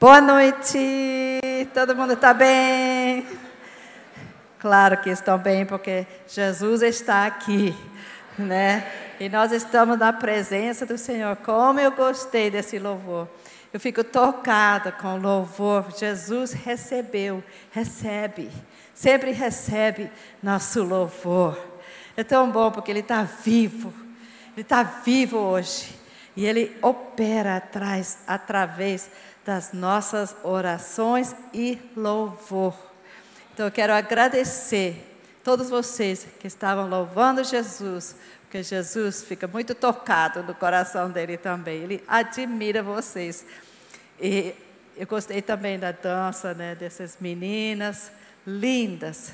Boa noite, todo mundo está bem? Claro que estão bem, porque Jesus está aqui, né? E nós estamos na presença do Senhor. Como eu gostei desse louvor. Eu fico tocada com o louvor. Jesus recebeu, recebe, sempre recebe nosso louvor. É tão bom porque Ele está vivo, Ele está vivo hoje. E Ele opera atrás, através das nossas orações e louvor. Então eu quero agradecer todos vocês que estavam louvando Jesus, porque Jesus fica muito tocado no coração dele também. Ele admira vocês. E eu gostei também da dança, né, dessas meninas lindas.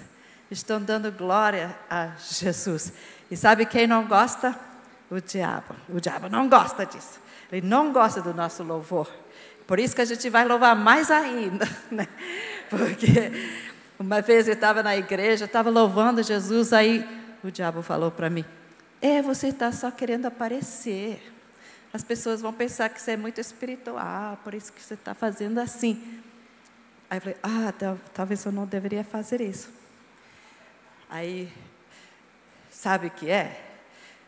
Estão dando glória a Jesus. E sabe quem não gosta? O diabo. O diabo não gosta disso. Ele não gosta do nosso louvor. Por isso que a gente vai louvar mais ainda, né? Porque uma vez eu estava na igreja, estava louvando Jesus, aí o diabo falou para mim: É, você está só querendo aparecer. As pessoas vão pensar que você é muito espiritual, por isso que você está fazendo assim. Aí eu falei: Ah, talvez eu não deveria fazer isso. Aí, sabe o que é?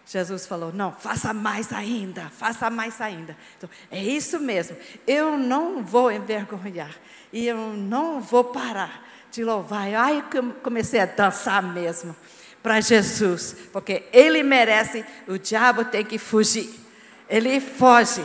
Jesus falou: não, faça mais ainda, faça mais ainda. Então, é isso mesmo, eu não vou envergonhar, e eu não vou parar de louvar. Aí eu comecei a dançar mesmo para Jesus, porque Ele merece, o diabo tem que fugir. Ele foge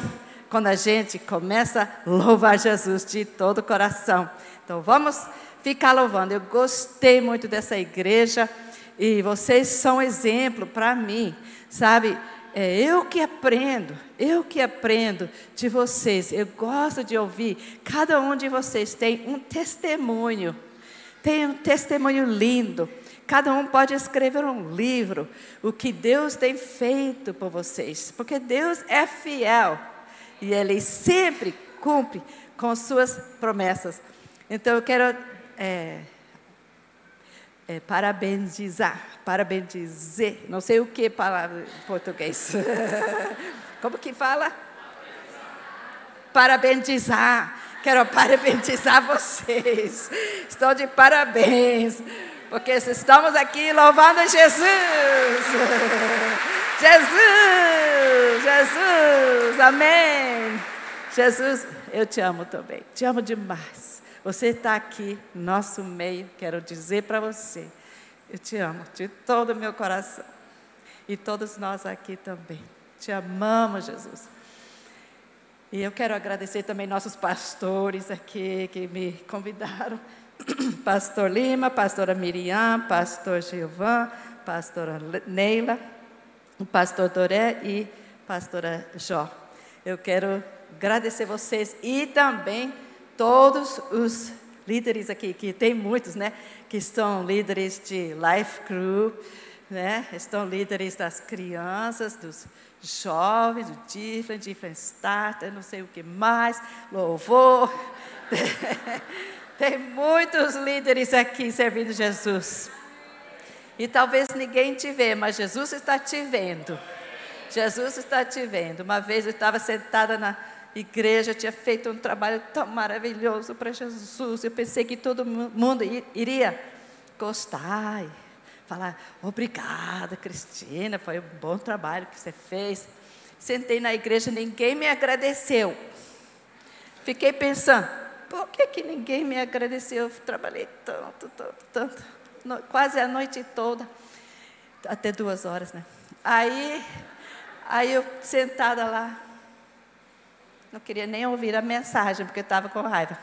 quando a gente começa a louvar Jesus de todo o coração. Então vamos ficar louvando. Eu gostei muito dessa igreja e vocês são exemplo para mim Sabe, é eu que aprendo, eu que aprendo de vocês. Eu gosto de ouvir. Cada um de vocês tem um testemunho, tem um testemunho lindo. Cada um pode escrever um livro, o que Deus tem feito por vocês, porque Deus é fiel e Ele sempre cumpre com suas promessas. Então eu quero é, é, parabenizar, parabenizar, não sei o que palavra em português. Como que fala? Parabenizar. Quero parabenizar vocês. Estou de parabéns, porque estamos aqui louvando Jesus. Jesus, Jesus, amém. Jesus, eu te amo também, te amo demais. Você está aqui, nosso meio, quero dizer para você, eu te amo de todo o meu coração. E todos nós aqui também. Te amamos, Jesus. E eu quero agradecer também nossos pastores aqui que me convidaram. Pastor Lima, pastora Miriam, pastor Gilvan, pastora Neila, pastor Doré e pastora Jó. Eu quero agradecer vocês e também todos os líderes aqui, que tem muitos, né, que são líderes de Life Group, né, estão líderes das crianças, dos jovens, do Different, Different Starter, não sei o que mais, louvor. tem muitos líderes aqui servindo Jesus. E talvez ninguém te vê, mas Jesus está te vendo. Jesus está te vendo. Uma vez eu estava sentada na igreja tinha feito um trabalho tão maravilhoso para Jesus. Eu pensei que todo mundo iria gostar e falar: obrigada, Cristina, foi um bom trabalho que você fez. Sentei na igreja, ninguém me agradeceu. Fiquei pensando: por que, que ninguém me agradeceu? Eu trabalhei tanto, tanto, tanto, quase a noite toda, até duas horas, né? Aí, aí eu sentada lá, não queria nem ouvir a mensagem, porque estava com raiva.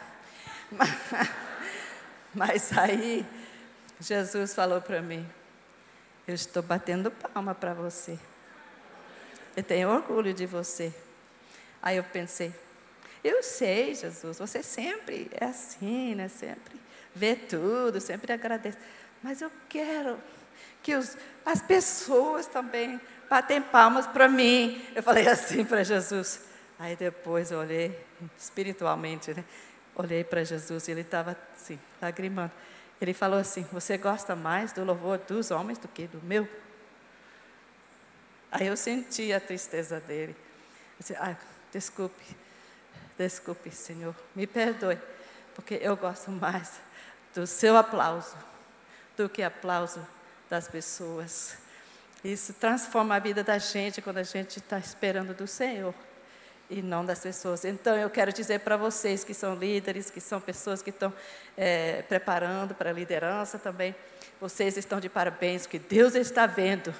Mas aí, Jesus falou para mim: Eu estou batendo palma para você. Eu tenho orgulho de você. Aí eu pensei: Eu sei, Jesus, você sempre é assim, né? Sempre vê tudo, sempre agradece. Mas eu quero que os, as pessoas também batem palmas para mim. Eu falei assim para Jesus. Aí depois eu olhei espiritualmente, né? Olhei para Jesus e ele estava assim, lagrimando. Ele falou assim: Você gosta mais do louvor dos homens do que do meu? Aí eu senti a tristeza dele. Disse, ah, desculpe, Desculpe, Senhor, me perdoe, porque eu gosto mais do seu aplauso do que aplauso das pessoas. Isso transforma a vida da gente quando a gente está esperando do Senhor e não das pessoas. Então, eu quero dizer para vocês que são líderes, que são pessoas que estão é, preparando para a liderança também, vocês estão de parabéns, que Deus está vendo,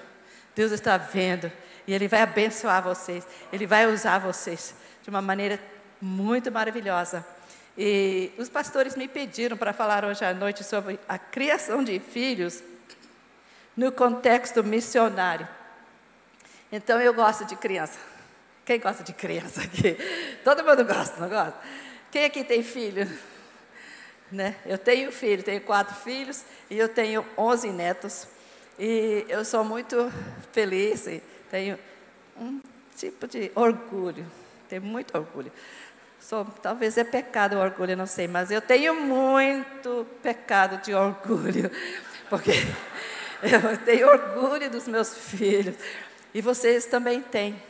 Deus está vendo, e Ele vai abençoar vocês, Ele vai usar vocês de uma maneira muito maravilhosa. E os pastores me pediram para falar hoje à noite sobre a criação de filhos no contexto missionário. Então eu gosto de criança. Quem gosta de criança aqui? Todo mundo gosta, não gosta? Quem aqui tem filho? Né? Eu tenho filho, tenho quatro filhos e eu tenho onze netos. E eu sou muito feliz, tenho um tipo de orgulho, tenho muito orgulho. Sou, talvez é pecado o orgulho, não sei, mas eu tenho muito pecado de orgulho, porque eu tenho orgulho dos meus filhos e vocês também têm.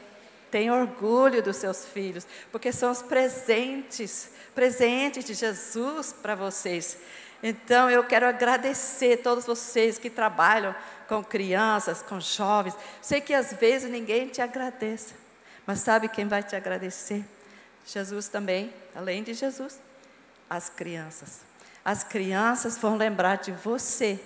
Tenham orgulho dos seus filhos, porque são os presentes, presentes de Jesus para vocês. Então eu quero agradecer todos vocês que trabalham com crianças, com jovens. Sei que às vezes ninguém te agradece, mas sabe quem vai te agradecer? Jesus também, além de Jesus, as crianças. As crianças vão lembrar de você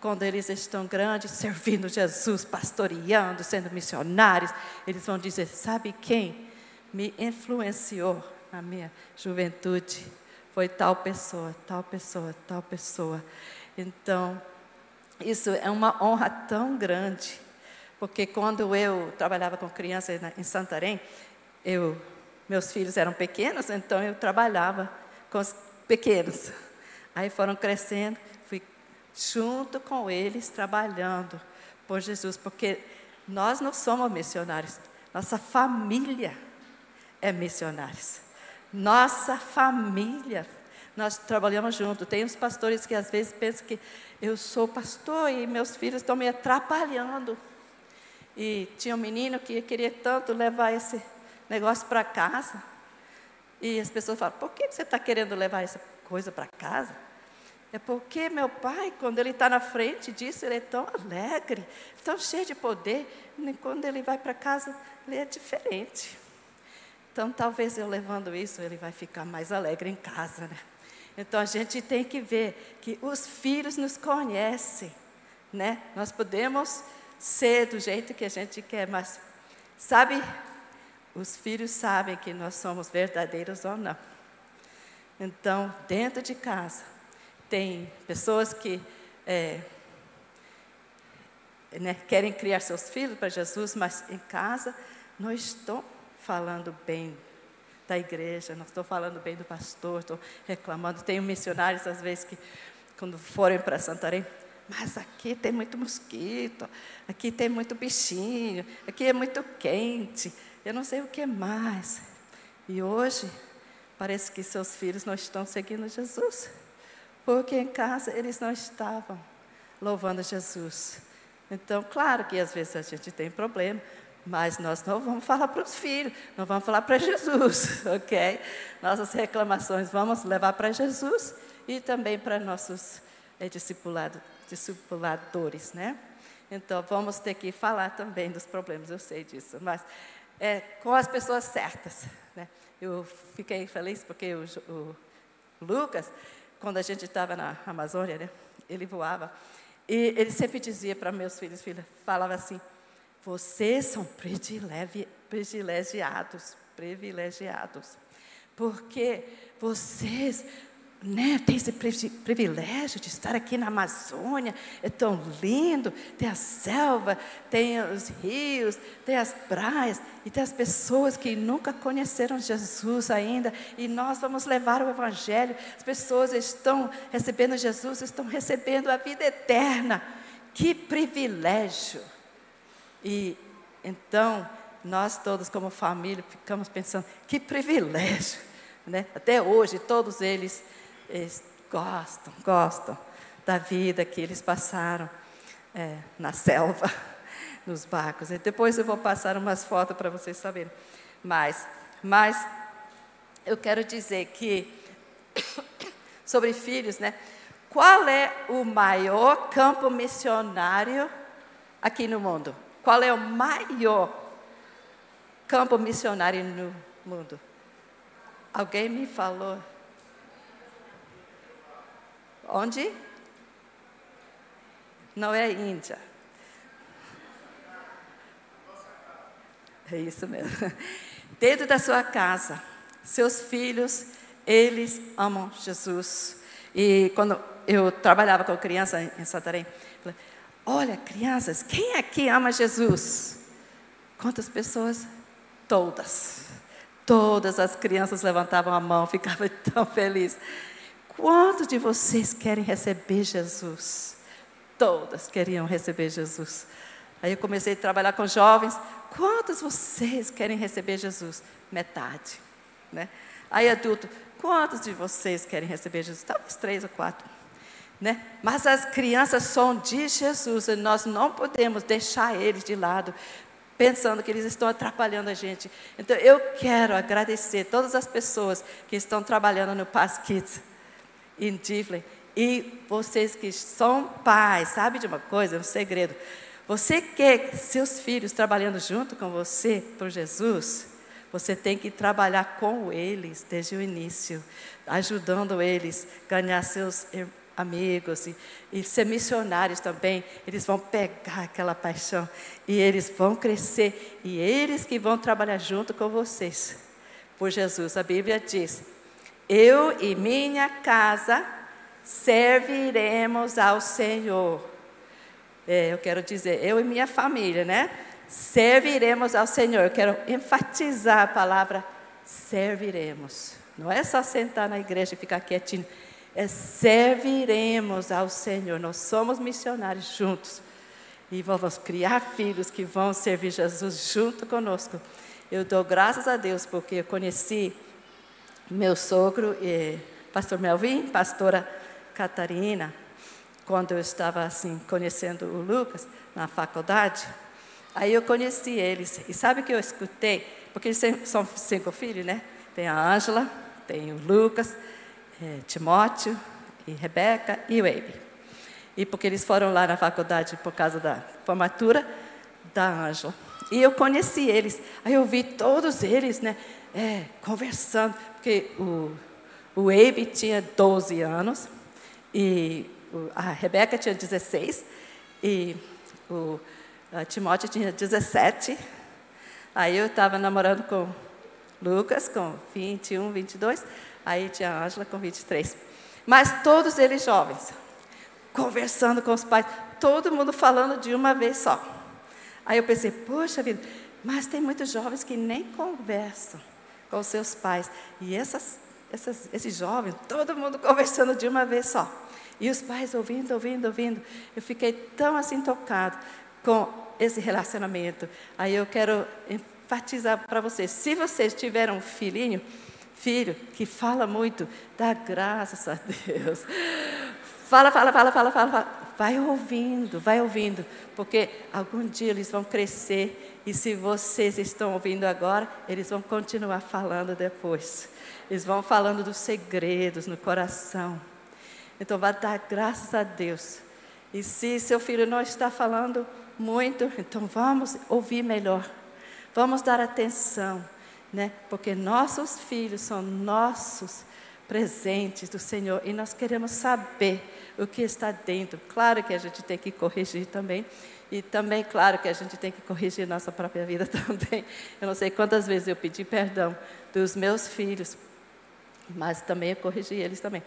quando eles estão grandes, servindo Jesus, pastoreando, sendo missionários. Eles vão dizer: Sabe quem me influenciou na minha juventude? Foi tal pessoa, tal pessoa, tal pessoa. Então, isso é uma honra tão grande, porque quando eu trabalhava com crianças em Santarém, eu meus filhos eram pequenos, então eu trabalhava com os pequenos. Aí foram crescendo, junto com eles trabalhando por Jesus, porque nós não somos missionários, nossa família é missionários. Nossa família, nós trabalhamos junto. Tem uns pastores que às vezes pensam que eu sou pastor e meus filhos estão me atrapalhando. E tinha um menino que queria tanto levar esse negócio para casa. E as pessoas falam: por que você está querendo levar essa coisa para casa? É porque meu pai, quando ele está na frente disso, ele é tão alegre, tão cheio de poder, e quando ele vai para casa, ele é diferente. Então, talvez eu levando isso, ele vai ficar mais alegre em casa, né? Então, a gente tem que ver que os filhos nos conhecem, né? Nós podemos ser do jeito que a gente quer, mas sabe os filhos sabem que nós somos verdadeiros ou não. Então, dentro de casa, tem pessoas que é, né, querem criar seus filhos para Jesus, mas em casa não estou falando bem da igreja, não estou falando bem do pastor, estou reclamando. Tenho missionários, às vezes, que quando forem para Santarém, mas aqui tem muito mosquito, aqui tem muito bichinho, aqui é muito quente eu não sei o que mais. E hoje, parece que seus filhos não estão seguindo Jesus, porque em casa eles não estavam louvando Jesus. Então, claro que às vezes a gente tem problema, mas nós não vamos falar para os filhos, não vamos falar para Jesus, ok? Nossas reclamações vamos levar para Jesus e também para nossos é, discipulado, discipuladores, né? Então, vamos ter que falar também dos problemas, eu sei disso, mas é, com as pessoas certas. Né? Eu fiquei feliz porque o, o Lucas, quando a gente estava na Amazônia, né, ele voava, e ele sempre dizia para meus filhos, filha, falava assim, vocês são privilegiados, privilegiados, porque vocês né, tem esse privilégio de estar aqui na Amazônia, é tão lindo, tem a selva, tem os rios, tem as praias, e tem as pessoas que nunca conheceram Jesus ainda, e nós vamos levar o Evangelho, as pessoas estão recebendo Jesus, estão recebendo a vida eterna, que privilégio! E então, nós todos como família ficamos pensando, que privilégio! Né? Até hoje, todos eles eles gostam, gostam da vida que eles passaram é, na selva, nos barcos. E depois eu vou passar umas fotos para vocês saberem. Mas, mas eu quero dizer que, sobre filhos, né? Qual é o maior campo missionário aqui no mundo? Qual é o maior campo missionário no mundo? Alguém me falou? Onde? Não é Índia. É isso mesmo. Dentro da sua casa, seus filhos, eles amam Jesus. E quando eu trabalhava com criança em Santarém, falei, olha, crianças, quem aqui ama Jesus? Quantas pessoas? Todas. Todas as crianças levantavam a mão, ficavam tão felizes. Quantos de vocês querem receber Jesus? Todas queriam receber Jesus. Aí eu comecei a trabalhar com jovens. Quantos vocês querem receber Jesus? Metade. Né? Aí adulto, quantos de vocês querem receber Jesus? Talvez três ou quatro. Né? Mas as crianças são de Jesus e nós não podemos deixar eles de lado, pensando que eles estão atrapalhando a gente. Então eu quero agradecer todas as pessoas que estão trabalhando no Paz Kids Divlin e vocês que são pais, sabe de uma coisa, um segredo. Você quer seus filhos trabalhando junto com você por Jesus? Você tem que trabalhar com eles desde o início, ajudando eles a ganhar seus amigos e, e ser missionários também. Eles vão pegar aquela paixão e eles vão crescer e eles que vão trabalhar junto com vocês por Jesus. A Bíblia diz: Eu e minha casa serviremos ao Senhor. É, eu quero dizer, eu e minha família, né? Serviremos ao Senhor. Eu quero enfatizar a palavra serviremos. Não é só sentar na igreja e ficar quietinho. É serviremos ao Senhor. Nós somos missionários juntos. E vamos criar filhos que vão servir Jesus junto conosco. Eu dou graças a Deus porque eu conheci meu sogro, e pastor Melvin, pastora Catarina, quando eu estava assim conhecendo o Lucas na faculdade. Aí eu conheci eles. E sabe o que eu escutei? Porque eles são cinco filhos, né? Tem a Ângela, tem o Lucas, é, Timóteo, e Rebeca e o Abe. E porque eles foram lá na faculdade por causa da formatura da Ângela. E eu conheci eles. Aí eu vi todos eles, né? É, conversando. Porque o, o Abe tinha 12 anos e a Rebeca tinha 16 e o Timóteo tinha 17. Aí eu estava namorando com Lucas com 21, 22. Aí tinha a Ângela com 23. Mas todos eles jovens, conversando com os pais, todo mundo falando de uma vez só. Aí eu pensei, poxa vida, mas tem muitos jovens que nem conversam com os seus pais. E essas, essas, esses jovens, todo mundo conversando de uma vez só. E os pais ouvindo, ouvindo, ouvindo. Eu fiquei tão assim tocado com esse relacionamento. Aí eu quero enfatizar para vocês: se vocês tiveram um filhinho, filho que fala muito, dá graças a Deus. Fala, fala, fala, fala, fala, fala. Vai ouvindo, vai ouvindo, porque algum dia eles vão crescer e se vocês estão ouvindo agora, eles vão continuar falando depois. Eles vão falando dos segredos no coração. Então, vai dar graças a Deus. E se seu filho não está falando muito, então vamos ouvir melhor. Vamos dar atenção, né? Porque nossos filhos são nossos presentes do Senhor e nós queremos saber o que está dentro. Claro que a gente tem que corrigir também. E também, claro, que a gente tem que corrigir nossa própria vida também. Eu não sei quantas vezes eu pedi perdão dos meus filhos, mas também eu corrigi eles também.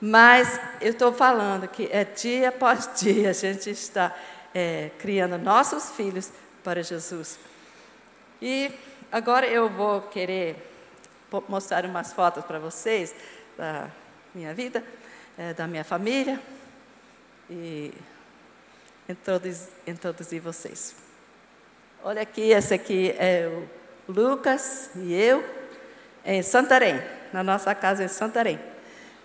Mas eu estou falando que é dia após dia a gente está é, criando nossos filhos para Jesus. E agora eu vou querer mostrar umas fotos para vocês da minha vida, é, da minha família e introduzir, vocês. Olha aqui, esse aqui é o Lucas e eu em Santarém, na nossa casa em Santarém.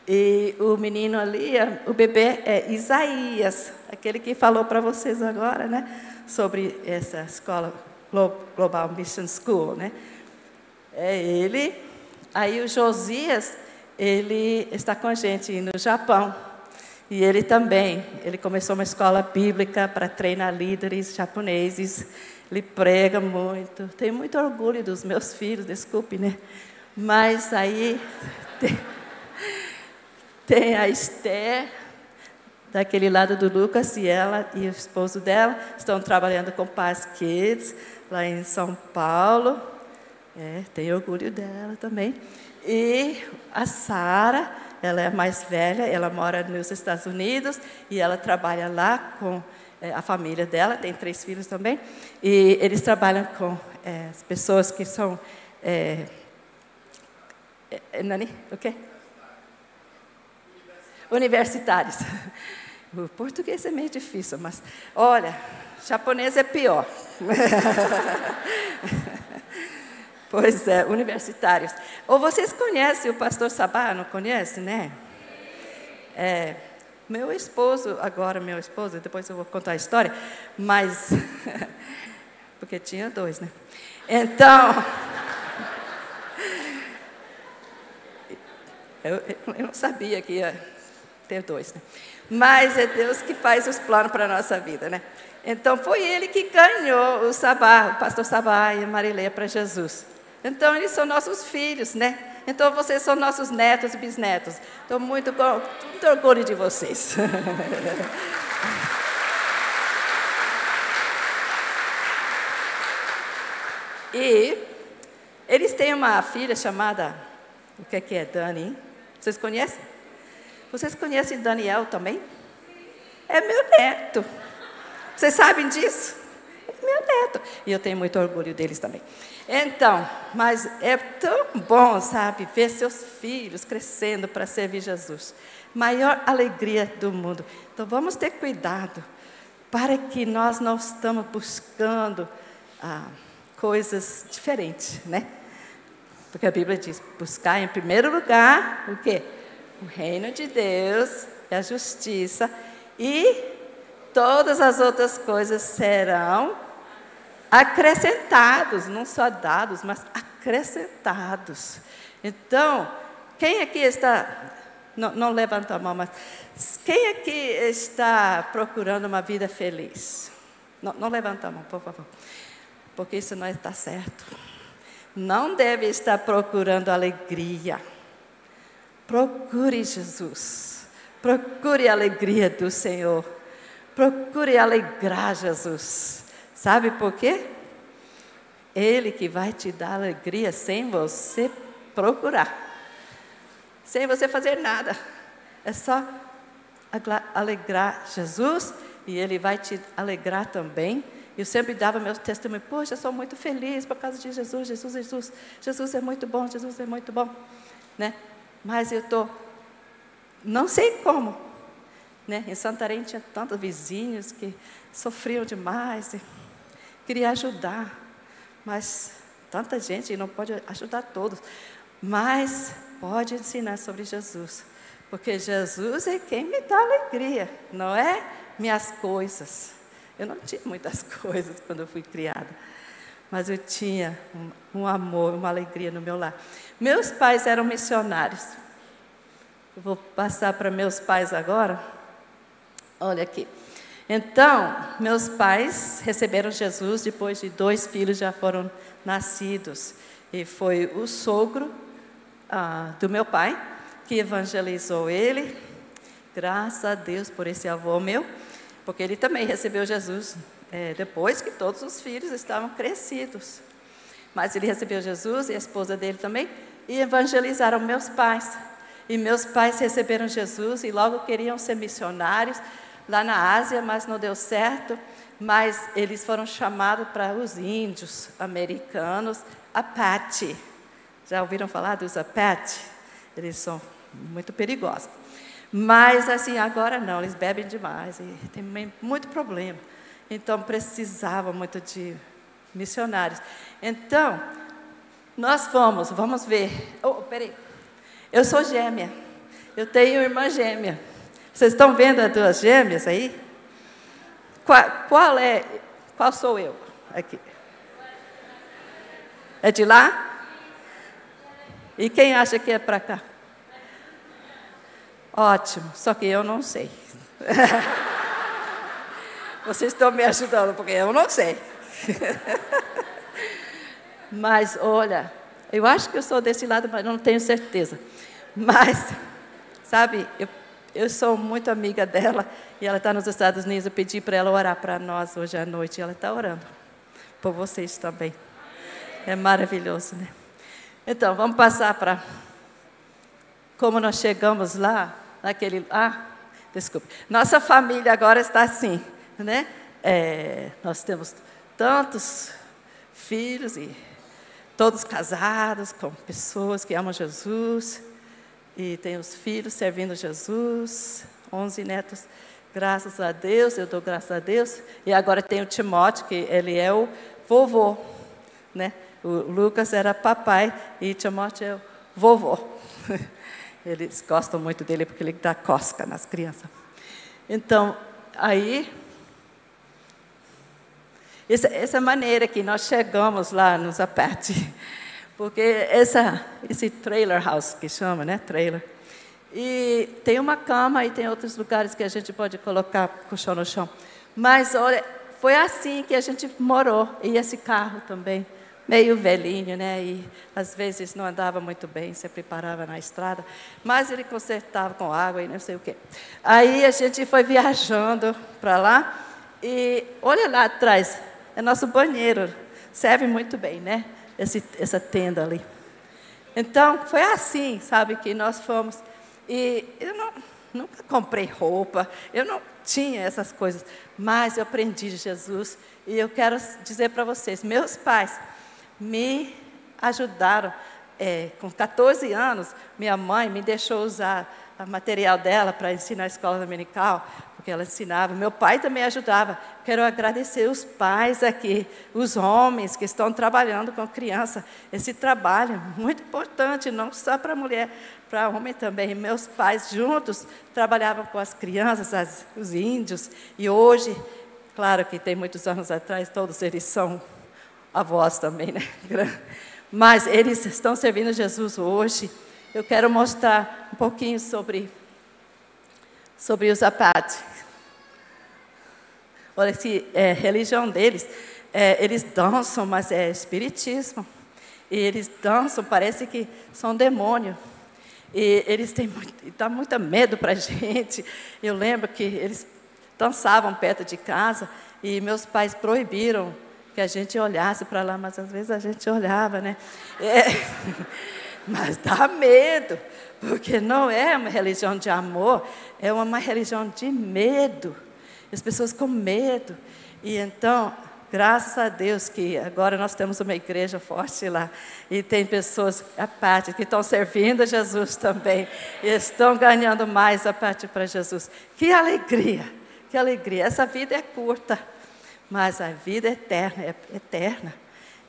E o menino ali, o bebê é Isaías, aquele que falou para vocês agora, né? Sobre essa escola Global Mission School, né? É ele. Aí o Josias, ele está com a gente no Japão. E ele também, ele começou uma escola bíblica para treinar líderes japoneses. Ele prega muito. Tenho muito orgulho dos meus filhos, desculpe, né? Mas aí tem, tem a Esther, daquele lado do Lucas, e ela e o esposo dela estão trabalhando com Paz Kids, lá em São Paulo. É, tenho orgulho dela também. E a Sara, ela é mais velha, ela mora nos Estados Unidos e ela trabalha lá com é, a família dela, tem três filhos também, e eles trabalham com é, as pessoas que são. É, é, Nani? O quê? Universitários. O português é meio difícil, mas olha, japonês é pior. Pois é, universitários. Ou vocês conhecem o pastor Sabá, não conhece, né? É, meu esposo, agora meu esposo, depois eu vou contar a história, mas. porque tinha dois, né? Então. Eu, eu não sabia que ia ter dois, né? Mas é Deus que faz os planos para a nossa vida, né? Então foi ele que ganhou o Sabá, o pastor Sabá e a Marileia para Jesus. Então, eles são nossos filhos, né? Então, vocês são nossos netos e bisnetos. Estou muito, muito orgulho de vocês. e eles têm uma filha chamada, o que é que é, Dani? Vocês conhecem? Vocês conhecem Daniel também? É meu neto. Vocês sabem disso? É meu neto. E eu tenho muito orgulho deles também. Então, mas é tão bom, sabe, ver seus filhos crescendo para servir Jesus. Maior alegria do mundo. Então, vamos ter cuidado para que nós não estamos buscando ah, coisas diferentes, né? Porque a Bíblia diz: buscar em primeiro lugar o quê? O reino de Deus e a justiça, e todas as outras coisas serão acrescentados, não só dados, mas acrescentados. Então, quem aqui está, não, não levanta a mão, mas quem aqui está procurando uma vida feliz? Não, não levanta a mão, por favor, porque isso não está certo. Não deve estar procurando alegria. Procure Jesus. Procure a alegria do Senhor. Procure alegrar Jesus. Sabe por quê? Ele que vai te dar alegria sem você procurar, sem você fazer nada. É só alegrar Jesus e Ele vai te alegrar também. Eu sempre dava meu testemunho, poxa, sou muito feliz por causa de Jesus, Jesus, Jesus. Jesus é muito bom, Jesus é muito bom. Né? Mas eu estou, não sei como. Né? Em Santarém tinha tantos vizinhos que sofriam demais. E queria ajudar, mas tanta gente não pode ajudar todos, mas pode ensinar sobre Jesus, porque Jesus é quem me dá alegria, não é minhas coisas. Eu não tinha muitas coisas quando eu fui criada, mas eu tinha um, um amor, uma alegria no meu lar. Meus pais eram missionários. Eu vou passar para meus pais agora. Olha aqui. Então, meus pais receberam Jesus depois de dois filhos já foram nascidos. E foi o sogro ah, do meu pai que evangelizou ele. Graças a Deus por esse avô meu, porque ele também recebeu Jesus é, depois que todos os filhos estavam crescidos. Mas ele recebeu Jesus e a esposa dele também e evangelizaram meus pais. E meus pais receberam Jesus e logo queriam ser missionários lá na Ásia, mas não deu certo. Mas eles foram chamados para os índios americanos, Apache. Já ouviram falar dos Apache? Eles são muito perigosos. Mas assim, agora não, eles bebem demais e tem muito problema. Então precisavam muito de missionários. Então, nós fomos, vamos ver. Oh, peraí. Eu sou gêmea. Eu tenho irmã gêmea. Vocês estão vendo as duas gêmeas aí? Qual, qual é? Qual sou eu aqui? É de lá? E quem acha que é para cá? Ótimo, só que eu não sei. Vocês estão me ajudando, porque eu não sei. mas olha, eu acho que eu sou desse lado, mas não tenho certeza. Mas, sabe, eu, eu sou muito amiga dela e ela está nos Estados Unidos. Eu pedi para ela orar para nós hoje à noite e ela está orando por vocês também. É maravilhoso, né? Então, vamos passar para como nós chegamos lá, naquele. Ah, desculpe. Nossa família agora está assim, né? É, nós temos tantos filhos e todos casados com pessoas que amam Jesus e tem os filhos servindo Jesus, 11 netos, graças a Deus, eu dou graças a Deus. E agora tem o Timóteo, que ele é o vovô, né? O Lucas era papai e Timóteo é o vovô. Eles gostam muito dele porque ele dá cosca nas crianças. Então, aí essa, essa maneira que nós chegamos lá no Zapete, porque essa, esse trailer house que chama, né, trailer, e tem uma cama e tem outros lugares que a gente pode colocar colchão no chão. Mas olha, foi assim que a gente morou e esse carro também meio velhinho, né? E às vezes não andava muito bem, sempre parava na estrada, mas ele consertava com água e não sei o quê. Aí a gente foi viajando para lá e olha lá atrás, é nosso banheiro. Serve muito bem, né? Esse, essa tenda ali. Então, foi assim, sabe, que nós fomos. E eu não, nunca comprei roupa, eu não tinha essas coisas, mas eu aprendi de Jesus. E eu quero dizer para vocês: meus pais me ajudaram. É, com 14 anos, minha mãe me deixou usar o material dela para ensinar a escola dominical que ela ensinava. Meu pai também ajudava. Quero agradecer os pais aqui, os homens que estão trabalhando com criança. Esse trabalho é muito importante, não só para mulher, para homem também. Meus pais juntos trabalhavam com as crianças, as, os índios. E hoje, claro que tem muitos anos atrás, todos eles são avós também, né? Mas eles estão servindo Jesus hoje. Eu quero mostrar um pouquinho sobre sobre os apates. Olha, é, religião deles, é, eles dançam, mas é espiritismo. E eles dançam, parece que são demônio. E eles têm muito, dá muito medo para a gente. Eu lembro que eles dançavam perto de casa e meus pais proibiram que a gente olhasse para lá, mas às vezes a gente olhava, né? É, mas dá medo, porque não é uma religião de amor, é uma religião de medo as pessoas com medo. E então, graças a Deus que agora nós temos uma igreja forte lá. E tem pessoas a parte que estão servindo a Jesus também. E estão ganhando mais a parte para Jesus. Que alegria, que alegria. Essa vida é curta, mas a vida é eterna, é eterna.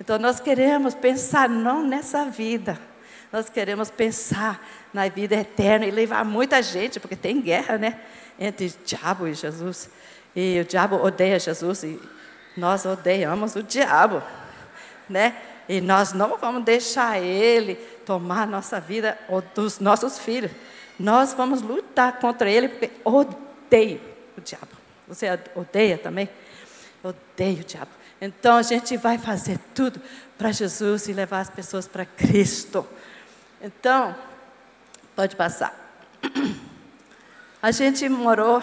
Então nós queremos pensar não nessa vida. Nós queremos pensar na vida eterna e levar muita gente, porque tem guerra, né? Entre diabo e Jesus. E o diabo odeia Jesus e nós odiamos o diabo, né? E nós não vamos deixar ele tomar nossa vida ou dos nossos filhos. Nós vamos lutar contra ele porque odeio o diabo. Você odeia também? Odeio o diabo. Então a gente vai fazer tudo para Jesus e levar as pessoas para Cristo. Então, pode passar. A gente morou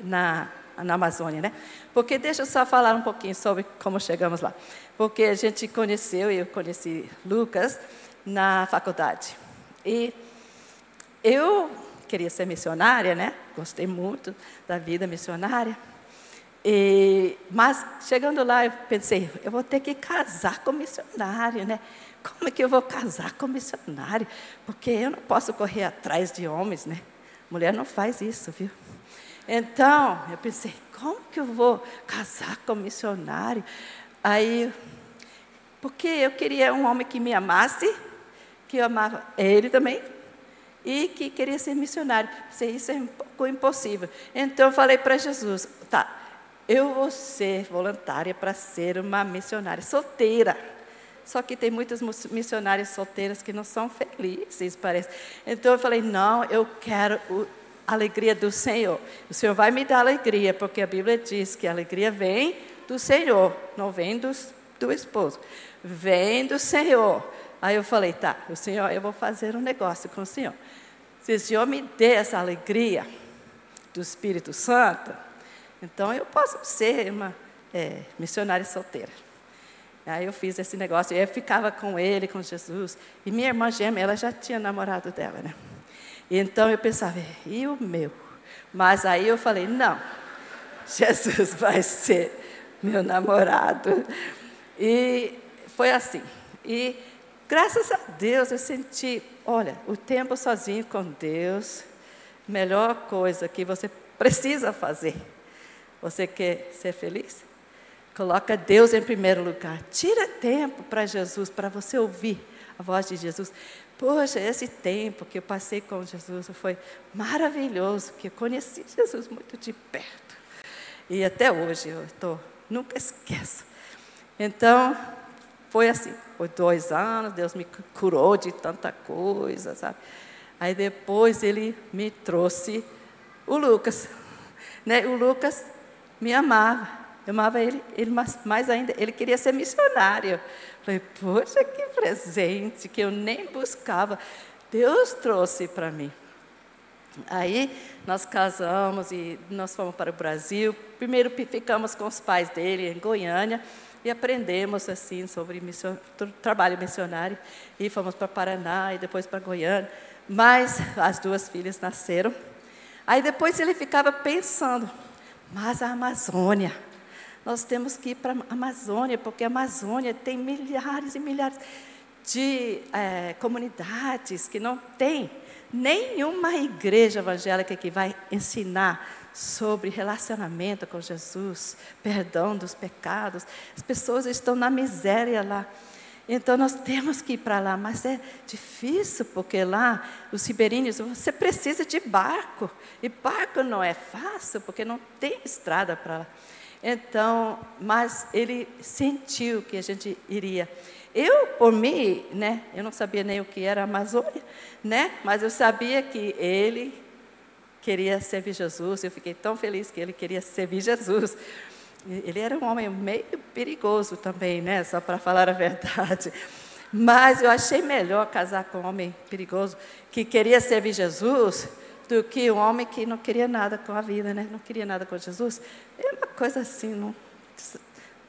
na na Amazônia, né? Porque deixa eu só falar um pouquinho sobre como chegamos lá. Porque a gente conheceu, eu conheci Lucas na faculdade. E eu queria ser missionária, né? Gostei muito da vida missionária. E, mas chegando lá, eu pensei, eu vou ter que casar com missionário, né? Como é que eu vou casar com missionário? Porque eu não posso correr atrás de homens, né? Mulher não faz isso, viu? Então, eu pensei, como que eu vou casar com um missionário? Aí, porque eu queria um homem que me amasse, que eu amava ele também, e que queria ser missionário. Pensei, isso é um pouco impossível. Então, eu falei para Jesus, tá, eu vou ser voluntária para ser uma missionária solteira. Só que tem muitas missionárias solteiras que não são felizes, parece. Então eu falei: não, eu quero a alegria do Senhor. O Senhor vai me dar alegria, porque a Bíblia diz que a alegria vem do Senhor, não vem do, do esposo. Vem do Senhor. Aí eu falei: tá, o Senhor, eu vou fazer um negócio com o Senhor. Se o Senhor me der essa alegria do Espírito Santo, então eu posso ser uma é, missionária solteira. Aí eu fiz esse negócio, e eu ficava com ele, com Jesus. E minha irmã gêmea, ela já tinha namorado dela, né? Então eu pensava, e o meu? Mas aí eu falei, não, Jesus vai ser meu namorado. E foi assim. E graças a Deus eu senti, olha, o tempo sozinho com Deus, melhor coisa que você precisa fazer. Você quer ser feliz? Coloca Deus em primeiro lugar. Tira tempo para Jesus, para você ouvir a voz de Jesus. Poxa, esse tempo que eu passei com Jesus foi maravilhoso, que eu conheci Jesus muito de perto. E até hoje eu estou, nunca esqueço. Então, foi assim, foi dois anos, Deus me curou de tanta coisa, sabe? Aí depois ele me trouxe o Lucas. Né? O Lucas me amava. Eu amava ele, ele mais, mais ainda, ele queria ser missionário. Falei, poxa, que presente que eu nem buscava. Deus trouxe para mim. Aí nós casamos e nós fomos para o Brasil. Primeiro ficamos com os pais dele em Goiânia e aprendemos assim sobre mission, trabalho missionário e fomos para Paraná e depois para Goiânia. Mas as duas filhas nasceram. Aí depois ele ficava pensando, mas a Amazônia, nós temos que ir para a Amazônia, porque a Amazônia tem milhares e milhares de é, comunidades que não tem nenhuma igreja evangélica que vai ensinar sobre relacionamento com Jesus, perdão dos pecados. As pessoas estão na miséria lá. Então nós temos que ir para lá, mas é difícil, porque lá, os ribeirinhos, você precisa de barco. E barco não é fácil, porque não tem estrada para lá. Então, mas ele sentiu que a gente iria. Eu, por mim, né, eu não sabia nem o que era Amazônia, né, mas eu sabia que ele queria servir Jesus. Eu fiquei tão feliz que ele queria servir Jesus. Ele era um homem meio perigoso também, né, só para falar a verdade. Mas eu achei melhor casar com um homem perigoso que queria servir Jesus do que um homem que não queria nada com a vida, né? Não queria nada com Jesus. É uma coisa assim, não,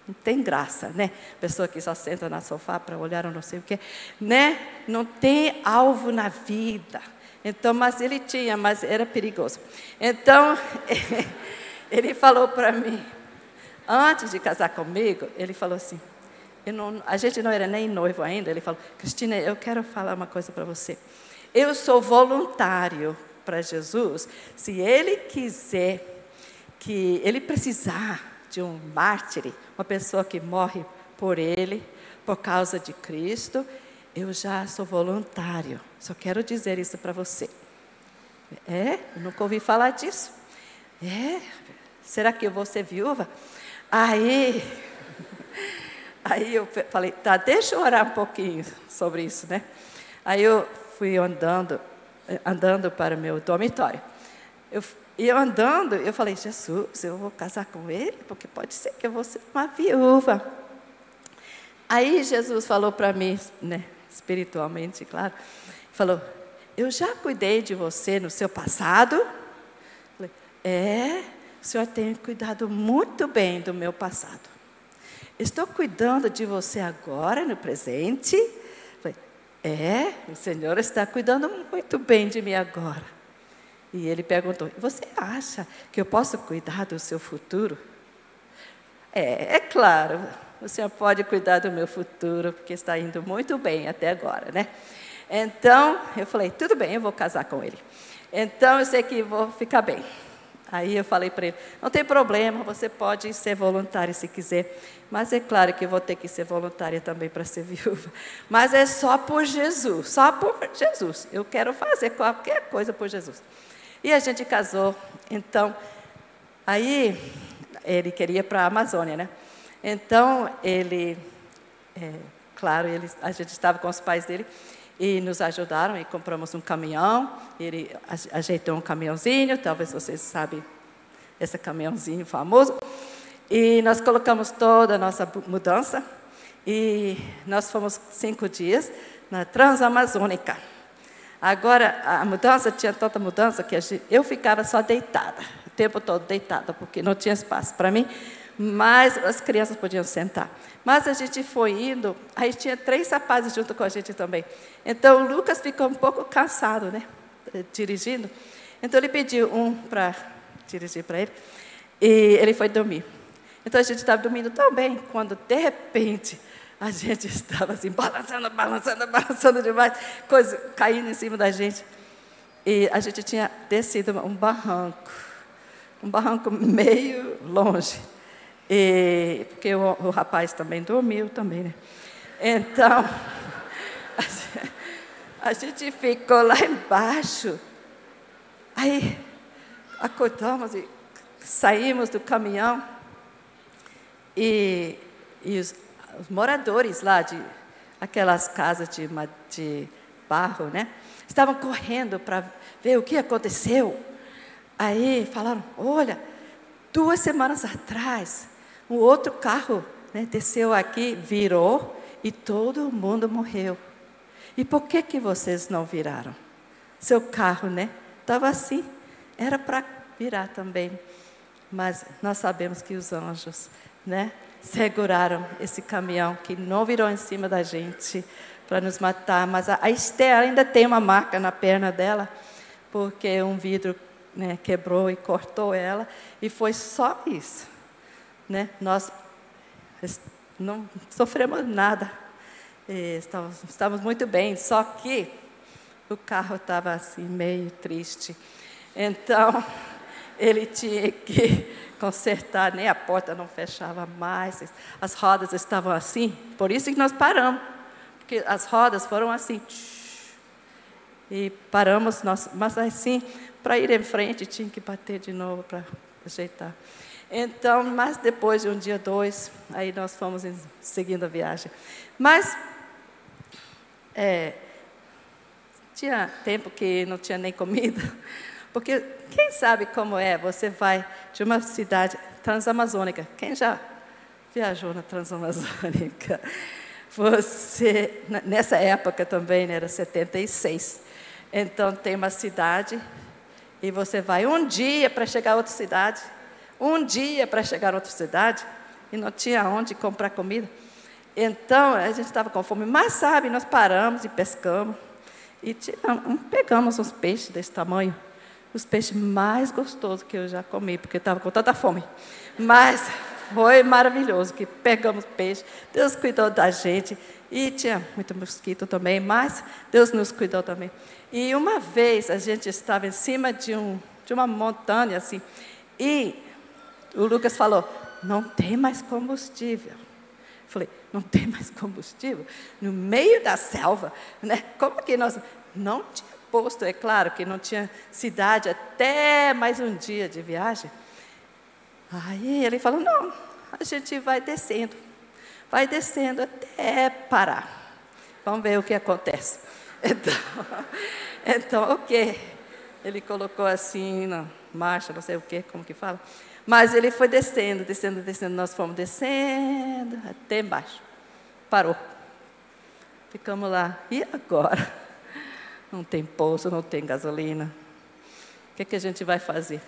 não tem graça, né? Pessoa que só senta no sofá para olhar ou não sei o quê, né? Não tem alvo na vida. Então, mas ele tinha, mas era perigoso. Então, ele falou para mim, antes de casar comigo, ele falou assim, não, a gente não era nem noivo ainda, ele falou, Cristina, eu quero falar uma coisa para você. Eu sou voluntário para Jesus, se ele quiser que ele precisar de um mártir, uma pessoa que morre por ele, por causa de Cristo, eu já sou voluntário. Só quero dizer isso para você. É? Nunca ouvi falar disso. É? Será que eu vou ser viúva? Aí, aí eu falei, tá, deixa eu orar um pouquinho sobre isso, né? Aí eu fui andando andando para o meu dormitório. Eu, e eu andando, eu falei, Jesus, eu vou casar com ele, porque pode ser que eu vou ser uma viúva. Aí Jesus falou para mim, né, espiritualmente, claro, falou, eu já cuidei de você no seu passado? Falei, é, o senhor tem cuidado muito bem do meu passado. Estou cuidando de você agora, no presente, é, o Senhor está cuidando muito bem de mim agora. E ele perguntou: Você acha que eu posso cuidar do seu futuro? É, é claro, o Senhor pode cuidar do meu futuro, porque está indo muito bem até agora, né? Então, eu falei: Tudo bem, eu vou casar com ele. Então, eu sei que vou ficar bem. Aí eu falei para ele: não tem problema, você pode ser voluntário se quiser, mas é claro que eu vou ter que ser voluntária também para ser viúva. Mas é só por Jesus, só por Jesus. Eu quero fazer qualquer coisa por Jesus. E a gente casou, então, aí ele queria para a Amazônia, né? Então ele, é, claro, ele, a gente estava com os pais dele e nos ajudaram e compramos um caminhão. Ele ajeitou um caminhãozinho, talvez vocês sabem esse caminhãozinho famoso. E nós colocamos toda a nossa mudança e nós fomos cinco dias na Transamazônica. Agora, a mudança, tinha tanta mudança que eu ficava só deitada, o tempo todo deitada, porque não tinha espaço para mim, mas as crianças podiam sentar. Mas a gente foi indo, aí tinha três rapazes junto com a gente também. Então, o Lucas ficou um pouco cansado, né, dirigindo. Então, ele pediu um para dirigir para ele, e ele foi dormir. Então, a gente estava dormindo tão bem, quando, de repente, a gente estava assim, balançando, balançando, balançando demais, coisa caindo em cima da gente. E a gente tinha descido um barranco, um barranco meio longe. E, porque o, o rapaz também dormiu também, né? Então, a, gente ficou lá embaixo. Aí acordamos e saímos do caminhão e, e os, os moradores lá de aquelas casas de, de barro, né? Estavam correndo para ver o que aconteceu. Aí falaram: olha, duas semanas atrás, um outro carro né, desceu aqui, virou e todo mundo morreu. E por que que vocês não viraram? Seu carro, né? Estava assim, era para virar também. Mas nós sabemos que os anjos, né? seguraram esse caminhão que não virou em cima da gente para nos matar. Mas a, Esther ainda tem uma marca na perna dela, porque um vidro né, quebrou e cortou ela, e foi só isso. Né? Nós não sofremos nada, estávamos, estávamos muito bem, só que o carro estava assim, meio triste. Então, ele tinha que consertar, nem a porta não fechava mais, as rodas estavam assim, por isso que nós paramos, porque as rodas foram assim. E paramos, nós, mas assim, para ir em frente, tinha que bater de novo para ajeitar. Então, mas depois de um dia, dois, aí nós fomos seguindo a viagem. Mas, é, tinha tempo que não tinha nem comida, porque quem sabe como é? Você vai de uma cidade transamazônica. Quem já viajou na transamazônica? Você, nessa época também, né, era 76. Então tem uma cidade e você vai um dia para chegar a outra cidade, um dia para chegar a outra cidade e não tinha onde comprar comida. Então a gente estava com fome, mas sabe, nós paramos e pescamos e tiramos, pegamos uns peixes desse tamanho os peixes mais gostosos que eu já comi, porque estava com tanta fome. Mas foi maravilhoso, que pegamos peixe, Deus cuidou da gente, e tinha muito mosquito também, mas Deus nos cuidou também. E uma vez a gente estava em cima de, um, de uma montanha, assim, e o Lucas falou, não tem mais combustível. Eu falei, não tem mais combustível? No meio da selva, né? Como que nós... Não tinha posto, é claro que não tinha cidade até mais um dia de viagem. Aí ele falou: não, a gente vai descendo, vai descendo até parar. Vamos ver o que acontece. Então, então o que? Ele colocou assim na marcha, não sei o que, como que fala. Mas ele foi descendo, descendo, descendo. Nós fomos descendo até embaixo. Parou. Ficamos lá. E agora? não tem poço, não tem gasolina. O que, é que a gente vai fazer?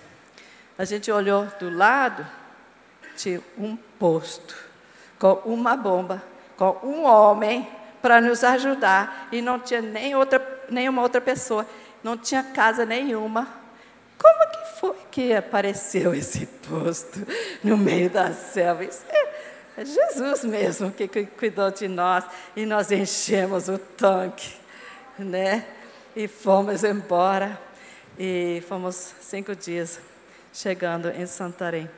A gente olhou do lado, tinha um posto, com uma bomba, com um homem para nos ajudar, e não tinha nem outra, nenhuma outra pessoa, não tinha casa nenhuma. Como que foi que apareceu esse posto no meio da selva? Isso é Jesus mesmo que cuidou de nós e nós enchemos o tanque, né? e fomos embora. E fomos cinco dias chegando em Santarém.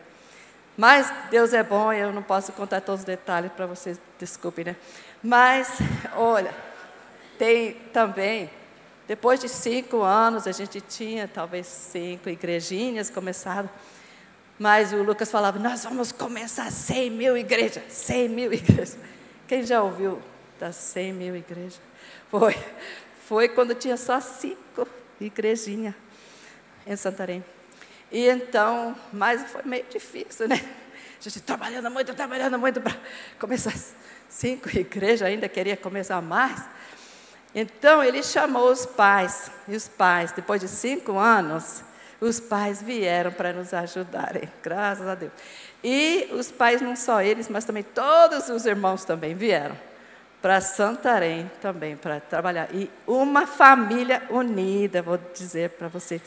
Mas Deus é bom, eu não posso contar todos os detalhes para vocês, desculpem, né? Mas, olha, tem também, depois de cinco anos, a gente tinha talvez cinco igrejinhas começadas, mas o Lucas falava, nós vamos começar 100 mil igrejas, 100 mil igrejas. Quem já ouviu das 100 mil igrejas. Foi. Foi quando tinha só cinco igrejinhas em Santarém. E então, mas foi meio difícil, né? A gente trabalhando muito, trabalhando muito para começar cinco igrejas, ainda queria começar mais. Então ele chamou os pais, e os pais, depois de cinco anos, os pais vieram para nos ajudarem, graças a Deus. E os pais, não só eles, mas também todos os irmãos também vieram para Santarém também para trabalhar. E uma família unida, vou dizer para você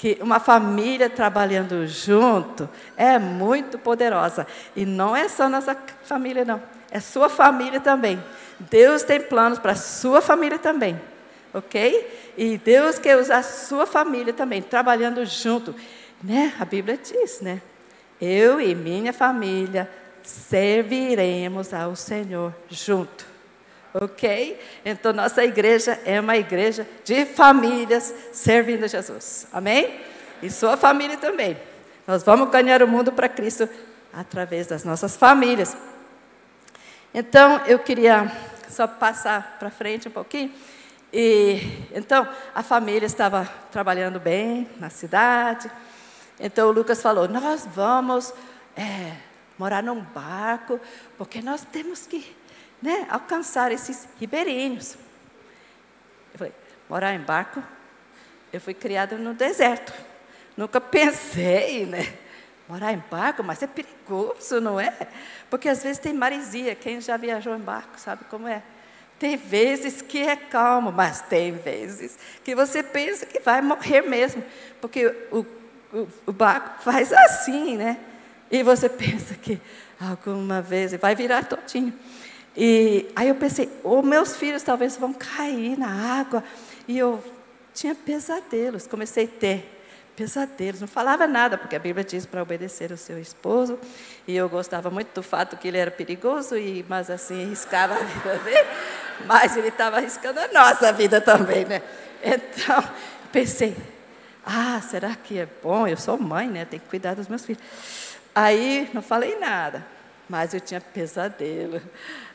que uma família trabalhando junto é muito poderosa. E não é só nossa família, não. É sua família também. Deus tem planos para sua família também. Ok? E Deus quer usar a sua família também, trabalhando junto. Né? A Bíblia diz, né? Eu e minha família serviremos ao Senhor junto. Ok? Então, nossa igreja é uma igreja de famílias servindo a Jesus. Amém? E sua família também. Nós vamos ganhar o mundo para Cristo através das nossas famílias. Então, eu queria só passar para frente um pouquinho. E então a família estava trabalhando bem na cidade. Então o Lucas falou: Nós vamos é, morar num barco, porque nós temos que né, alcançar esses ribeirinhos. Eu falei, morar em barco? Eu fui criada no deserto. Nunca pensei, né? Morar em barco, mas é perigoso, não é? Porque às vezes tem maresia. Quem já viajou em barco sabe como é. Tem vezes que é calmo, mas tem vezes que você pensa que vai morrer mesmo. Porque o, o, o barco faz assim, né? E você pensa que alguma vez vai virar todinho. E aí eu pensei, os meus filhos talvez vão cair na água. E eu tinha pesadelos, comecei a ter pesadelos. Não falava nada, porque a Bíblia diz para obedecer o seu esposo. E eu gostava muito do fato que ele era perigoso, e, mas assim, arriscava a vida dele. Mas ele estava arriscando a nossa vida também, né? Então, pensei, ah, será que é bom? Eu sou mãe, né? Tenho que cuidar dos meus filhos. Aí, não falei nada, mas eu tinha pesadelo.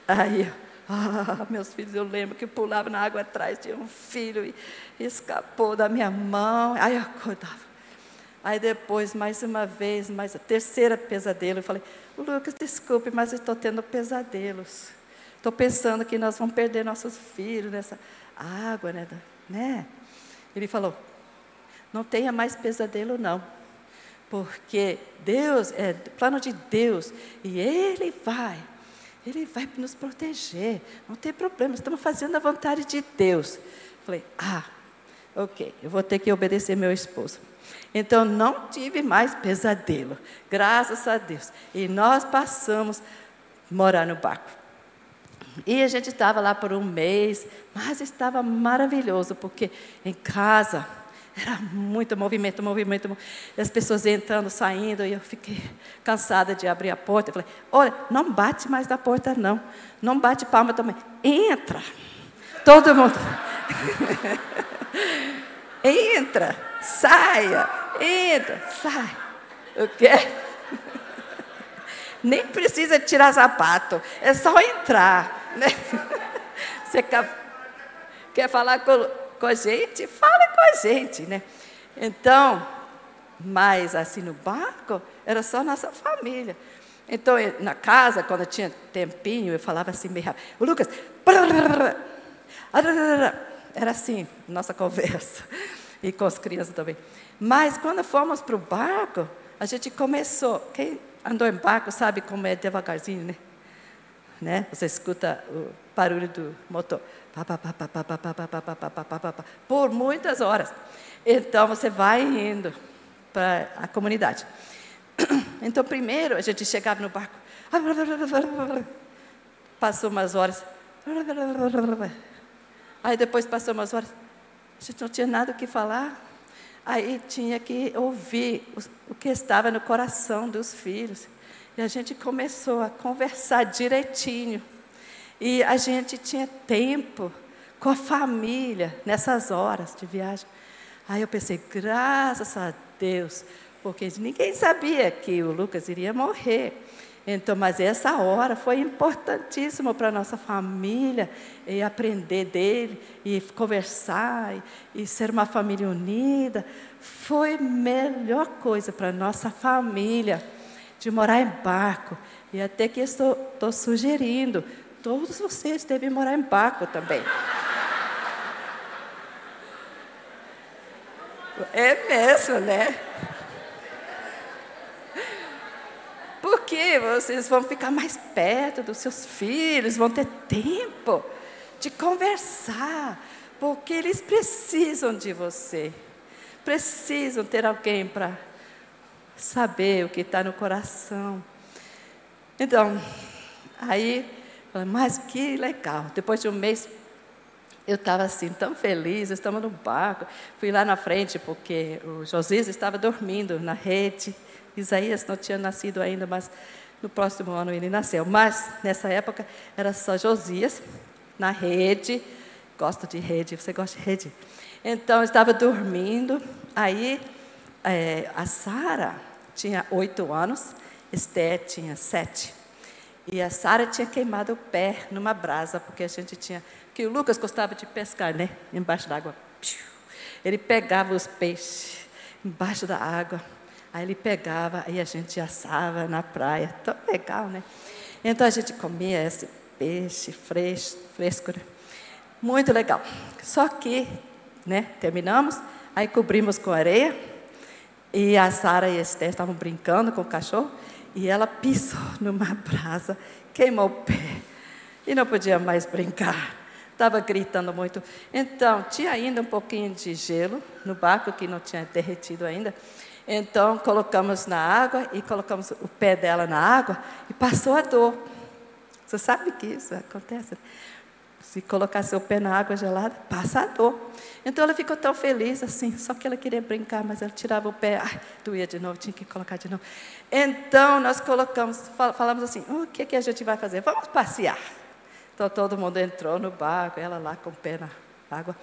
Aí, ah, meus filhos, eu lembro que pulava na água atrás, tinha um filho e escapou da minha mão. Aí eu acordava. Aí depois, mais uma vez, mais a terceira pesadelo, eu falei, Lucas, desculpe, mas eu estou tendo pesadelos. Estou pensando que nós vamos perder nossos filhos nessa água, né? né? Ele falou, não tenha mais pesadelo, não. Porque Deus, é plano de Deus, e Ele vai ele vai nos proteger, não tem problema, estamos fazendo a vontade de Deus. Falei, ah, ok, eu vou ter que obedecer meu esposo. Então não tive mais pesadelo, graças a Deus. E nós passamos a morar no barco. E a gente estava lá por um mês, mas estava maravilhoso, porque em casa era muito movimento, movimento, as pessoas entrando, saindo, e eu fiquei cansada de abrir a porta. Eu falei: olha, não bate mais na porta, não. Não bate palma também. Entra. Todo mundo. entra, saia, entra, sai. O quê? Nem precisa tirar sapato, é só entrar. Né? Você quer falar com com a gente, fala com a gente, né? Então, mas assim no barco, era só nossa família. Então, na casa, quando tinha tempinho, eu falava assim meio rápido. O Lucas, era assim, nossa conversa. E com as crianças também. Mas quando fomos para o barco, a gente começou. Quem andou em barco sabe como é devagarzinho, né? né? Você escuta o barulho do motor por muitas horas. Então você vai indo para a comunidade. Então, primeiro a gente chegava no barco, passou umas horas, aí depois passou umas horas, a gente não tinha nada o que falar, aí tinha que ouvir o que estava no coração dos filhos. E a gente começou a conversar direitinho. E a gente tinha tempo com a família nessas horas de viagem. Aí eu pensei, graças a Deus, porque ninguém sabia que o Lucas iria morrer. Então, mas essa hora foi importantíssima para a nossa família, e aprender dele, e conversar, e, e ser uma família unida. Foi a melhor coisa para a nossa família, de morar em barco. E até que estou, estou sugerindo, todos vocês devem morar em barco também. É mesmo, né? Porque vocês vão ficar mais perto dos seus filhos, vão ter tempo de conversar, porque eles precisam de você. Precisam ter alguém para saber o que está no coração. Então, aí, mas que legal. Depois de um mês, eu estava assim, tão feliz, estamos no barco. Fui lá na frente, porque o Josias estava dormindo na rede. Isaías não tinha nascido ainda, mas no próximo ano ele nasceu. Mas nessa época era só Josias na rede. Gosto de rede, você gosta de rede? Então eu estava dormindo. Aí é, a Sara tinha oito anos, Esté tinha sete. E a Sara tinha queimado o pé numa brasa, porque a gente tinha que o Lucas gostava de pescar, né? Embaixo d'água. Ele pegava os peixes embaixo da água. Aí ele pegava e a gente assava na praia. Tão legal, né? Então a gente comia esse peixe fresco, fresco né? Muito legal. Só que, né, terminamos, aí cobrimos com areia. E a Sara e a Esther estavam brincando com o cachorro. E ela pisou numa brasa, queimou o pé. E não podia mais brincar estava gritando muito. Então, tinha ainda um pouquinho de gelo no barco, que não tinha derretido ainda. Então, colocamos na água e colocamos o pé dela na água e passou a dor. Você sabe que isso acontece? Se colocar seu pé na água gelada, passa a dor. Então ela ficou tão feliz assim, só que ela queria brincar, mas ela tirava o pé, ai, doía de novo, tinha que colocar de novo. Então nós colocamos, falamos assim: o que, que a gente vai fazer? Vamos passear. Então todo mundo entrou no barco, ela lá com o pé na água.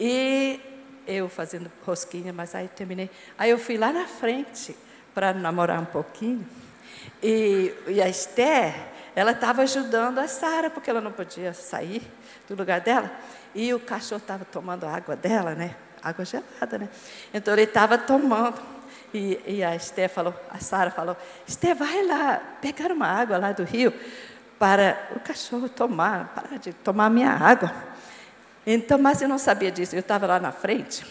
E eu fazendo rosquinha, mas aí terminei. Aí eu fui lá na frente para namorar um pouquinho. E, e a Esther, ela estava ajudando a Sara, porque ela não podia sair do lugar dela. E o cachorro estava tomando a água dela, né? Água gelada, né? Então ele estava tomando. E, e a Esther falou, a Sara falou, Esther, vai lá pegar uma água lá do rio para o cachorro tomar, parar de tomar minha água. Então, mas eu não sabia disso. Eu estava lá na frente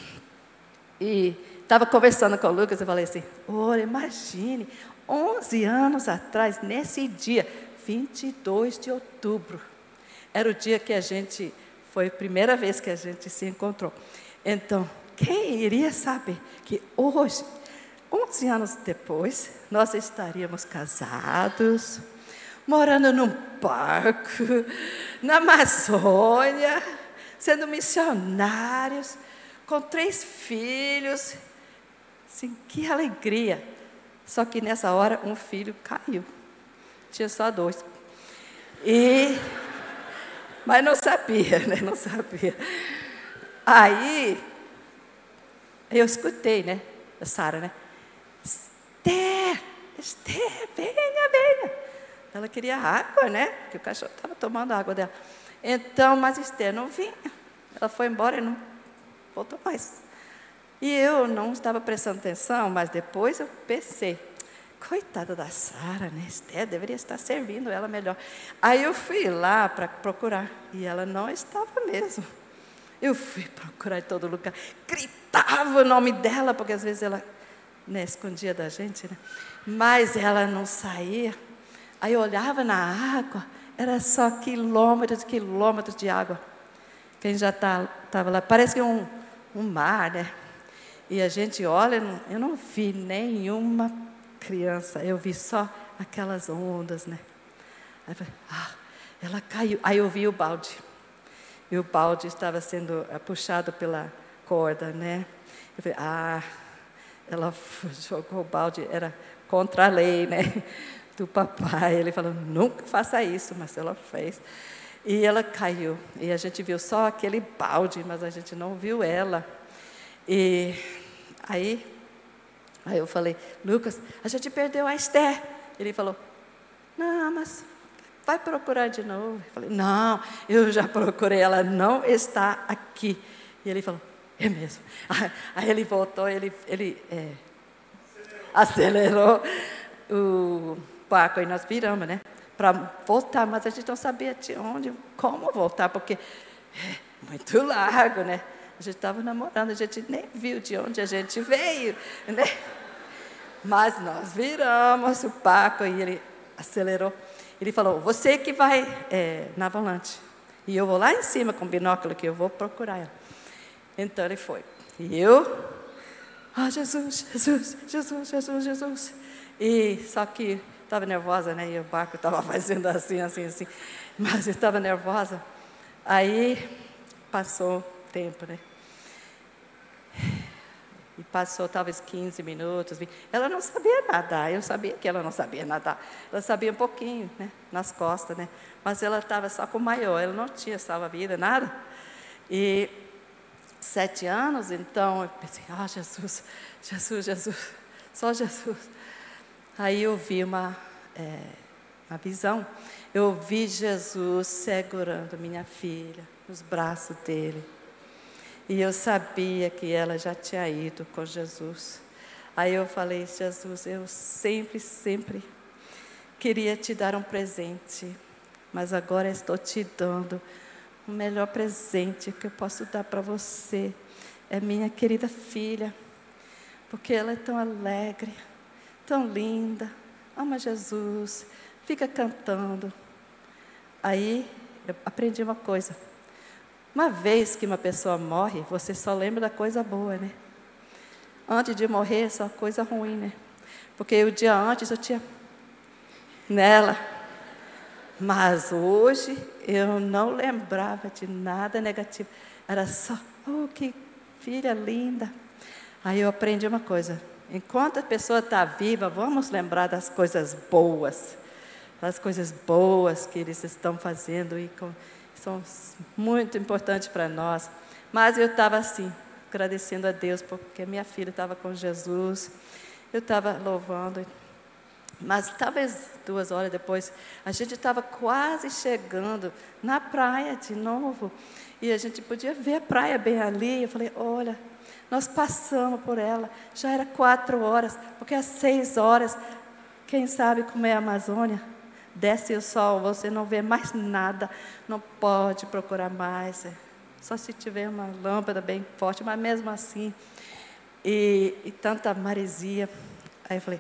e estava conversando com o Lucas e falei assim: olha, imagine, 11 anos atrás, nesse dia, 22 de outubro, era o dia que a gente, foi a primeira vez que a gente se encontrou. Então, quem iria saber que hoje, 11 anos depois, nós estaríamos casados, morando num parque, na Amazônia, sendo missionários, com três filhos. Assim, que alegria! Só que nessa hora um filho caiu. Tinha só dois. E mas não sabia, né? Não sabia. Aí eu escutei, né? A Sara, né? Esther, Esther, venha, venha. Ela queria água, né? Porque o cachorro estava tomando água dela. Então, mas Esther não vinha. Ela foi embora e não voltou mais. E eu não estava prestando atenção, mas depois eu pensei, coitada da Sara, né? Esther deveria estar servindo ela melhor. Aí eu fui lá para procurar e ela não estava mesmo. Eu fui procurar em todo lugar, gritava o nome dela, porque às vezes ela né, escondia da gente, né? mas ela não saía. Aí eu olhava na água, era só quilômetros e quilômetros de água. Quem já estava tá, lá, parece que um, um mar, né? E a gente olha, eu não vi nenhuma criança, eu vi só aquelas ondas, né? Aí eu falei, ah, ela caiu. Aí eu vi o balde. E o balde estava sendo eh, puxado pela corda, né? Eu falei, ah, ela jogou o balde, era contra a lei, né? do papai. Ele falou: nunca faça isso, mas ela fez. E ela caiu. E a gente viu só aquele balde, mas a gente não viu ela. E aí, aí eu falei: Lucas, a gente perdeu a Esther. Ele falou: não, mas vai procurar de novo. Eu falei, não, eu já procurei, ela não está aqui. E ele falou, é mesmo. Aí ele voltou, ele, ele é, acelerou o barco e nós viramos, né? Para voltar, mas a gente não sabia de onde, como voltar, porque é muito largo, né? A gente estava namorando, a gente nem viu de onde a gente veio, né? Mas nós viramos o barco e ele acelerou. Ele falou: Você que vai é, na volante. E eu vou lá em cima com o binóculo que eu vou procurar ela. Então ele foi. E eu, ah, Jesus, Jesus, Jesus, Jesus, Jesus. E só que estava nervosa, né? E o barco estava fazendo assim, assim, assim. Mas eu estava nervosa. Aí passou tempo, né? E passou talvez 15 minutos. 20. Ela não sabia nadar, eu sabia que ela não sabia nadar. Ela sabia um pouquinho, né? Nas costas, né? Mas ela estava só com o maior, ela não tinha salva-vida, nada. E sete anos, então eu pensei, ah, Jesus, Jesus, Jesus, só Jesus. Aí eu vi uma, é, uma visão. Eu vi Jesus segurando minha filha nos braços dele. E eu sabia que ela já tinha ido com Jesus. Aí eu falei, Jesus, eu sempre, sempre queria te dar um presente, mas agora estou te dando o melhor presente que eu posso dar para você. É minha querida filha, porque ela é tão alegre, tão linda, ama Jesus, fica cantando. Aí eu aprendi uma coisa. Uma vez que uma pessoa morre, você só lembra da coisa boa, né? Antes de morrer, só coisa ruim, né? Porque o dia antes eu tinha nela. Mas hoje eu não lembrava de nada negativo. Era só, oh, que filha linda. Aí eu aprendi uma coisa: enquanto a pessoa está viva, vamos lembrar das coisas boas, das coisas boas que eles estão fazendo e com, são muito importantes para nós. Mas eu estava assim, agradecendo a Deus, porque minha filha estava com Jesus, eu estava louvando. Mas talvez duas horas depois, a gente estava quase chegando na praia de novo, e a gente podia ver a praia bem ali. Eu falei: olha, nós passamos por ela, já era quatro horas, porque às seis horas, quem sabe como é a Amazônia? Desce o sol, você não vê mais nada, não pode procurar mais. É só se tiver uma lâmpada bem forte, mas mesmo assim, e, e tanta maresia. Aí eu falei,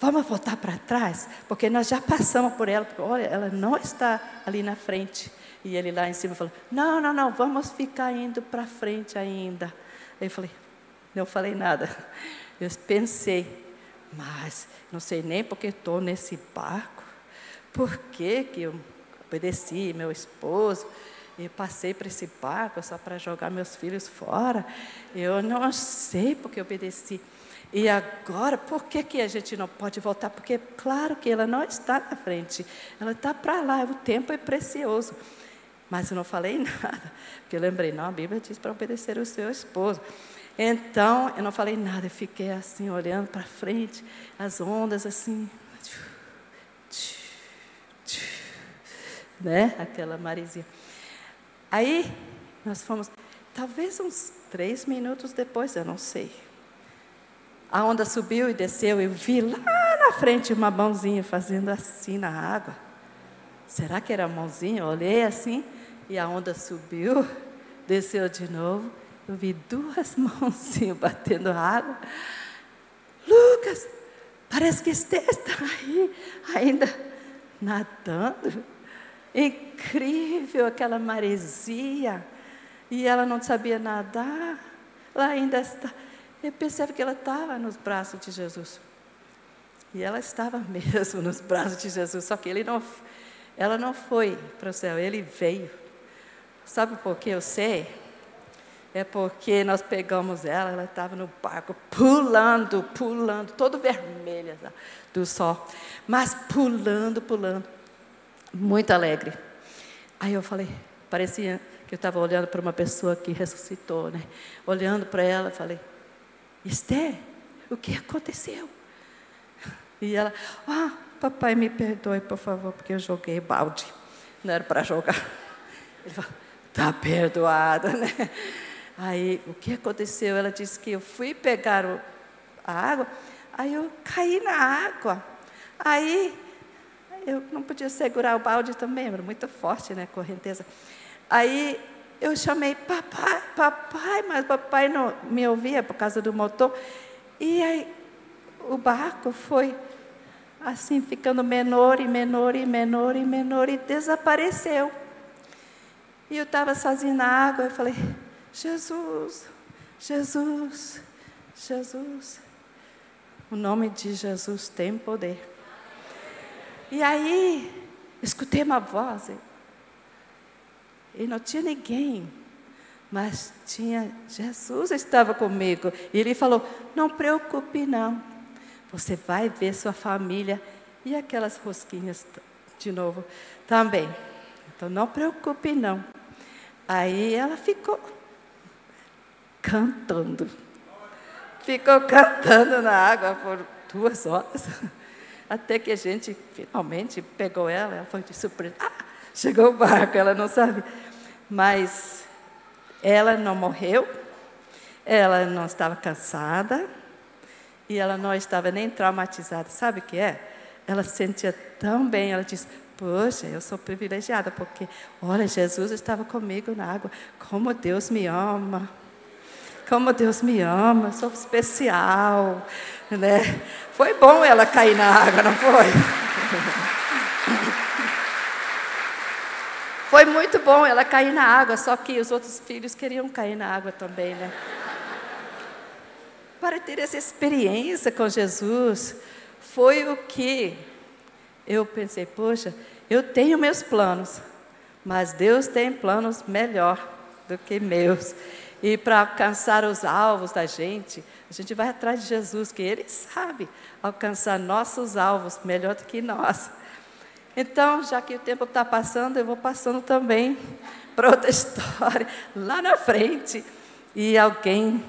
vamos voltar para trás, porque nós já passamos por ela, olha, ela não está ali na frente. E ele lá em cima falou, não, não, não, vamos ficar indo para frente ainda. Aí eu falei, não falei nada. Eu pensei, mas não sei nem porque estou nesse barco por que, que eu obedeci meu esposo e passei para esse barco só para jogar meus filhos fora? Eu não sei porque obedeci. E agora, por que, que a gente não pode voltar? Porque, claro que ela não está na frente, ela está para lá, o tempo é precioso. Mas eu não falei nada, porque eu lembrei, não, a Bíblia diz para obedecer o seu esposo. Então, eu não falei nada, eu fiquei assim, olhando para frente, as ondas assim, né? Aquela maresia. Aí nós fomos, talvez uns três minutos depois, eu não sei. A onda subiu e desceu, eu vi lá na frente uma mãozinha fazendo assim na água. Será que era a mãozinha? Eu olhei assim e a onda subiu, desceu de novo. Eu vi duas mãozinhas batendo água. Lucas, parece que Esther está aí, ainda nadando. Incrível aquela maresia. E ela não sabia nadar. Ela ainda está. Eu percebo que ela estava nos braços de Jesus. E ela estava mesmo nos braços de Jesus. Só que ele não, ela não foi para o céu, ele veio. Sabe por que eu sei? É porque nós pegamos ela, ela estava no barco, pulando, pulando, todo vermelha do sol, mas pulando, pulando muito alegre. Aí eu falei, parecia que eu estava olhando para uma pessoa que ressuscitou, né? Olhando para ela, falei, Esther, o que aconteceu? E ela, ah, papai me perdoe, por favor, porque eu joguei balde. Não era para jogar. Ele falou, tá perdoada, né? Aí, o que aconteceu? Ela disse que eu fui pegar o, a água, aí eu caí na água. Aí, eu não podia segurar o balde também, era muito forte, né, correnteza. Aí, eu chamei papai, papai, mas papai não me ouvia por causa do motor. E aí, o barco foi assim, ficando menor e menor e menor e menor e desapareceu. E eu estava sozinha na água, eu falei, Jesus, Jesus, Jesus. O nome de Jesus tem poder. E aí, escutei uma voz. E não tinha ninguém. Mas tinha Jesus estava comigo. E ele falou: Não preocupe, não. Você vai ver sua família e aquelas rosquinhas de novo também. Então não preocupe, não. Aí ela ficou cantando. Ficou cantando na água por duas horas. Até que a gente finalmente pegou ela, ela foi de surpresa. Ah, chegou o barco, ela não sabe. Mas ela não morreu, ela não estava cansada e ela não estava nem traumatizada. Sabe o que é? Ela se sentia tão bem, ela disse: Poxa, eu sou privilegiada, porque, olha, Jesus estava comigo na água. Como Deus me ama. Como Deus me ama, sou especial. Né? Foi bom ela cair na água, não foi? Foi muito bom ela cair na água, só que os outros filhos queriam cair na água também, né? Para ter essa experiência com Jesus, foi o que eu pensei, poxa, eu tenho meus planos, mas Deus tem planos melhor do que meus. E para alcançar os alvos da gente, a gente vai atrás de Jesus, que Ele sabe alcançar nossos alvos melhor do que nós. Então, já que o tempo está passando, eu vou passando também para outra história. Lá na frente, e alguém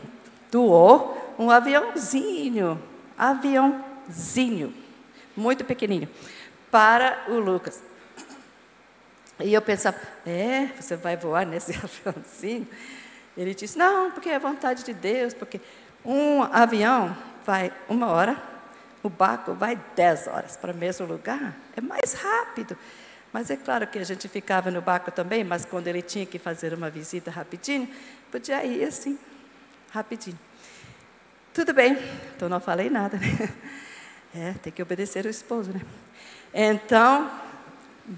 doou um aviãozinho, aviãozinho, muito pequenininho, para o Lucas. E eu pensava, é, você vai voar nesse aviãozinho? Ele disse, não, porque é vontade de Deus, porque um avião vai uma hora, o barco vai dez horas para o mesmo lugar, é mais rápido. Mas é claro que a gente ficava no barco também, mas quando ele tinha que fazer uma visita rapidinho, podia ir assim, rapidinho. Tudo bem, então não falei nada, né? É, tem que obedecer o esposo, né? Então,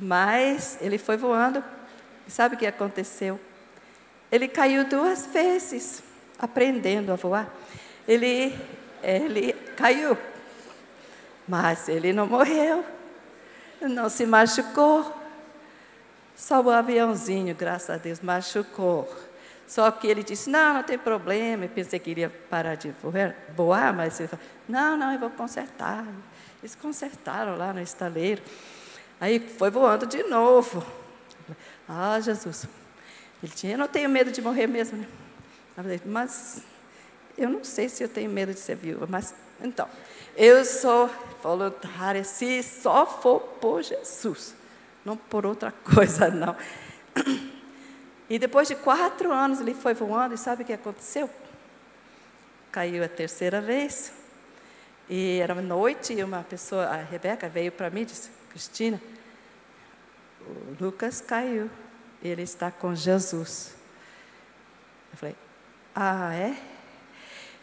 mas ele foi voando, sabe o que aconteceu? Ele caiu duas vezes, aprendendo a voar. Ele, ele caiu mas ele não morreu, não se machucou. Só o aviãozinho, graças a Deus, machucou. Só que ele disse: Não, não tem problema. Eu pensei que iria parar de voar, mas ele falou: Não, não, eu vou consertar. Eles consertaram lá no estaleiro. Aí foi voando de novo. Ah, Jesus. Ele tinha, eu não tenho medo de morrer mesmo. Né? Mas eu não sei se eu tenho medo de ser viúva, mas então, eu sou voluntária se só for por Jesus, não por outra coisa, não. E depois de quatro anos ele foi voando, e sabe o que aconteceu? Caiu a terceira vez. E era uma noite, e uma pessoa, a Rebeca, veio para mim e disse: Cristina, o Lucas caiu, ele está com Jesus. Eu falei: Ah, é?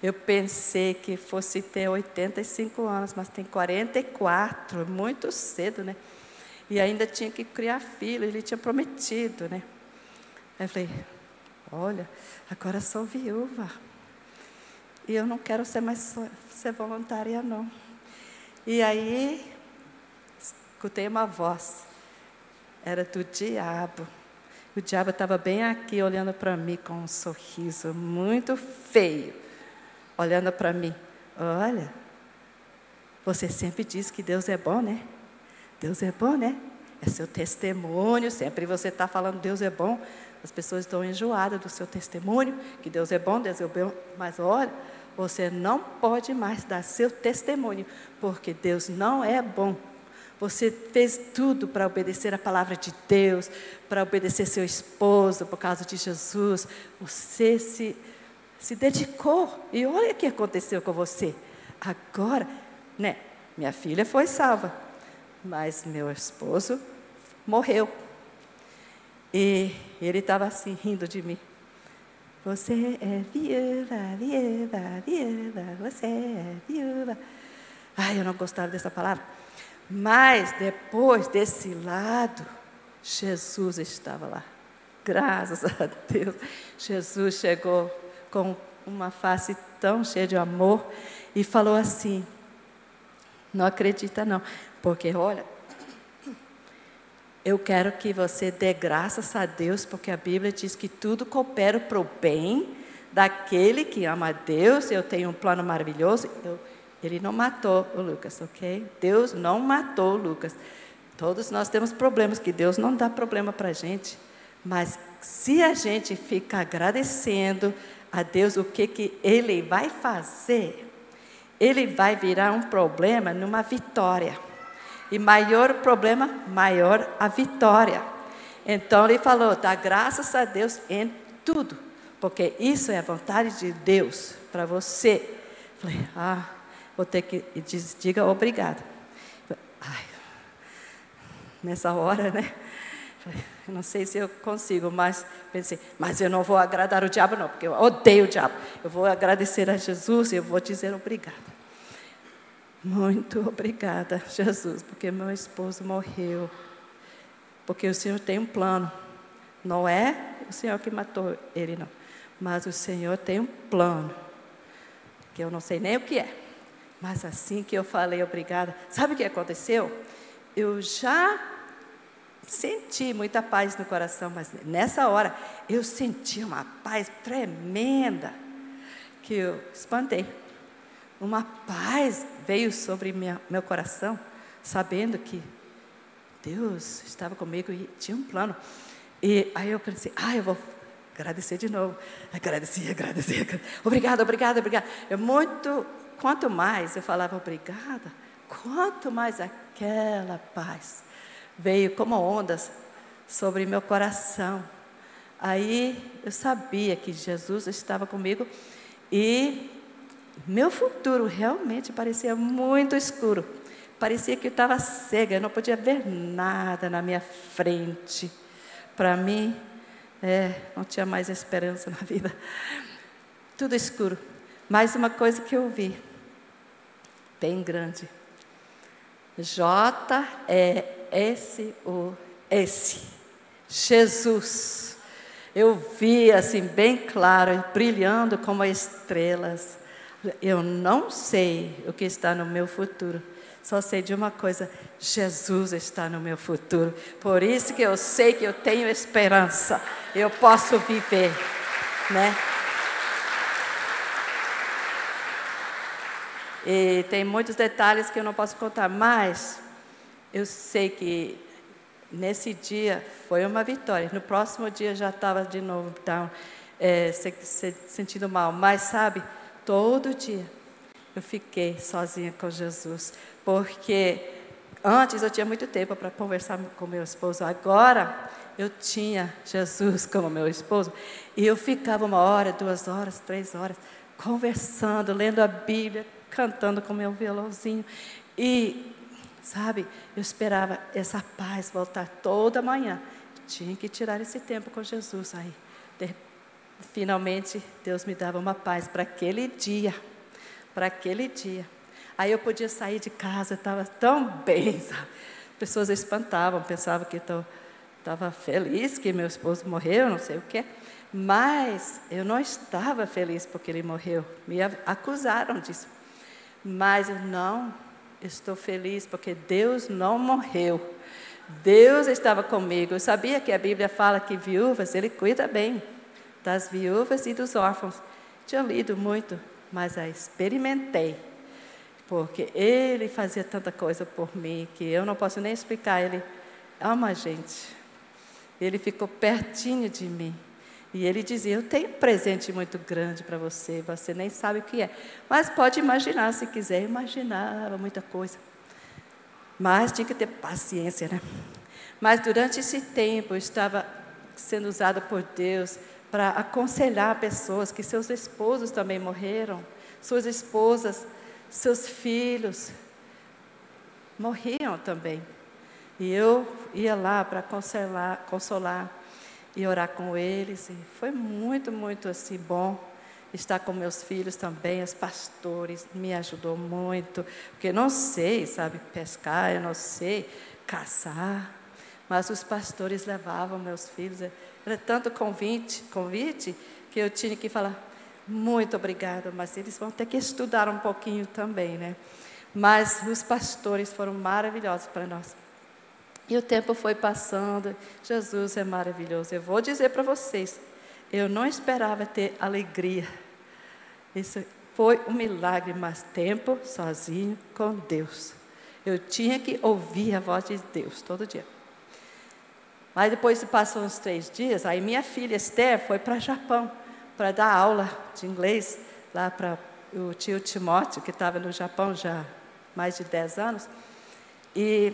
Eu pensei que fosse ter 85 anos, mas tem 44, muito cedo, né? E ainda tinha que criar filho, ele tinha prometido, né? Aí eu falei, olha, agora sou viúva. E eu não quero ser mais ser voluntária, não. E aí, escutei uma voz. Era do diabo. O diabo estava bem aqui, olhando para mim com um sorriso muito feio olhando para mim: Olha, você sempre diz que Deus é bom, né? Deus é bom, né? É seu testemunho, sempre você está falando Deus é bom. As pessoas estão enjoadas do seu testemunho, que Deus é bom, Deus é bom. Mas olha, você não pode mais dar seu testemunho, porque Deus não é bom. Você fez tudo para obedecer a palavra de Deus, para obedecer seu esposo por causa de Jesus. Você se, se dedicou. E olha o que aconteceu com você. Agora, né? Minha filha foi salva, mas meu esposo morreu. E ele estava assim, rindo de mim. Você é viúva, viúva, viúva, você é viúva. Ai, eu não gostava dessa palavra. Mas depois desse lado, Jesus estava lá. Graças a Deus. Jesus chegou com uma face tão cheia de amor e falou assim: Não acredita, não, porque olha, eu quero que você dê graças a Deus, porque a Bíblia diz que tudo coopera para o bem daquele que ama a Deus. Eu tenho um plano maravilhoso. Eu, ele não matou o Lucas, ok? Deus não matou o Lucas. Todos nós temos problemas, que Deus não dá problema para a gente. Mas se a gente fica agradecendo a Deus o que, que Ele vai fazer, Ele vai virar um problema numa vitória. E maior o problema, maior a vitória. Então ele falou: dá graças a Deus em tudo, porque isso é a vontade de Deus para você. Falei, ah, vou ter que diz, diga obrigado. Ai, nessa hora, né? Não sei se eu consigo, mas pensei, mas eu não vou agradar o diabo, não, porque eu odeio o diabo. Eu vou agradecer a Jesus e eu vou dizer obrigado. Muito obrigada, Jesus, porque meu esposo morreu. Porque o Senhor tem um plano. Não é o Senhor que matou ele, não. Mas o Senhor tem um plano. Que eu não sei nem o que é. Mas assim que eu falei obrigada, sabe o que aconteceu? Eu já senti muita paz no coração, mas nessa hora eu senti uma paz tremenda que eu espantei. Uma paz veio sobre minha, meu coração, sabendo que Deus estava comigo e tinha um plano. E aí eu pensei, ah, eu vou agradecer de novo. Agradecer, agradecer. Obrigada, obrigada, obrigada. Eu muito Quanto mais eu falava obrigada, quanto mais aquela paz veio como ondas sobre meu coração. Aí eu sabia que Jesus estava comigo e meu futuro realmente parecia muito escuro. Parecia que eu estava cega, eu não podia ver nada na minha frente. Para mim, é, não tinha mais esperança na vida. Tudo escuro. Mais uma coisa que eu vi, bem grande. J E S O S. Jesus. Eu vi assim bem claro, brilhando como estrelas. Eu não sei o que está no meu futuro. Só sei de uma coisa: Jesus está no meu futuro. Por isso que eu sei que eu tenho esperança. Eu posso viver, né? E tem muitos detalhes que eu não posso contar, mas eu sei que nesse dia foi uma vitória. No próximo dia já estava de novo down, é, se, se, sentindo mal. Mas sabe, todo dia eu fiquei sozinha com Jesus, porque antes eu tinha muito tempo para conversar com meu esposo. Agora eu tinha Jesus como meu esposo e eu ficava uma hora, duas horas, três horas conversando, lendo a Bíblia, cantando com meu violãozinho. E, sabe, eu esperava essa paz voltar toda manhã. Tinha que tirar esse tempo com Jesus. Aí, de, finalmente, Deus me dava uma paz para aquele dia. Para aquele dia. Aí eu podia sair de casa, estava tão bem, sabe? Pessoas espantavam, pensavam que estava feliz que meu esposo morreu, não sei o quê. Mas eu não estava feliz porque ele morreu. Me acusaram disso. Mas eu não estou feliz porque Deus não morreu. Deus estava comigo. Eu sabia que a Bíblia fala que viúvas, Ele cuida bem das viúvas e dos órfãos. Tinha lido muito, mas a experimentei. Porque Ele fazia tanta coisa por mim que eu não posso nem explicar. Ele ama a gente. Ele ficou pertinho de mim. E ele dizia: Eu tenho um presente muito grande para você, você nem sabe o que é. Mas pode imaginar, se quiser, imaginava muita coisa. Mas tinha que ter paciência, né? Mas durante esse tempo eu estava sendo usada por Deus para aconselhar pessoas que seus esposos também morreram, suas esposas, seus filhos morriam também. E eu ia lá para consolar, consolar e orar com eles. E foi muito, muito assim bom estar com meus filhos também, os pastores, me ajudou muito, porque não sei, sabe, pescar, eu não sei caçar, mas os pastores levavam meus filhos, era tanto convite, convite que eu tinha que falar, muito obrigada, mas eles vão ter que estudar um pouquinho também, né? Mas os pastores foram maravilhosos para nós. E o tempo foi passando, Jesus é maravilhoso. Eu vou dizer para vocês, eu não esperava ter alegria. Isso foi um milagre, mas tempo sozinho com Deus. Eu tinha que ouvir a voz de Deus todo dia. Mas depois passou uns três dias, aí minha filha Esther foi para Japão para dar aula de inglês lá para o tio Timóteo, que estava no Japão já há mais de dez anos. E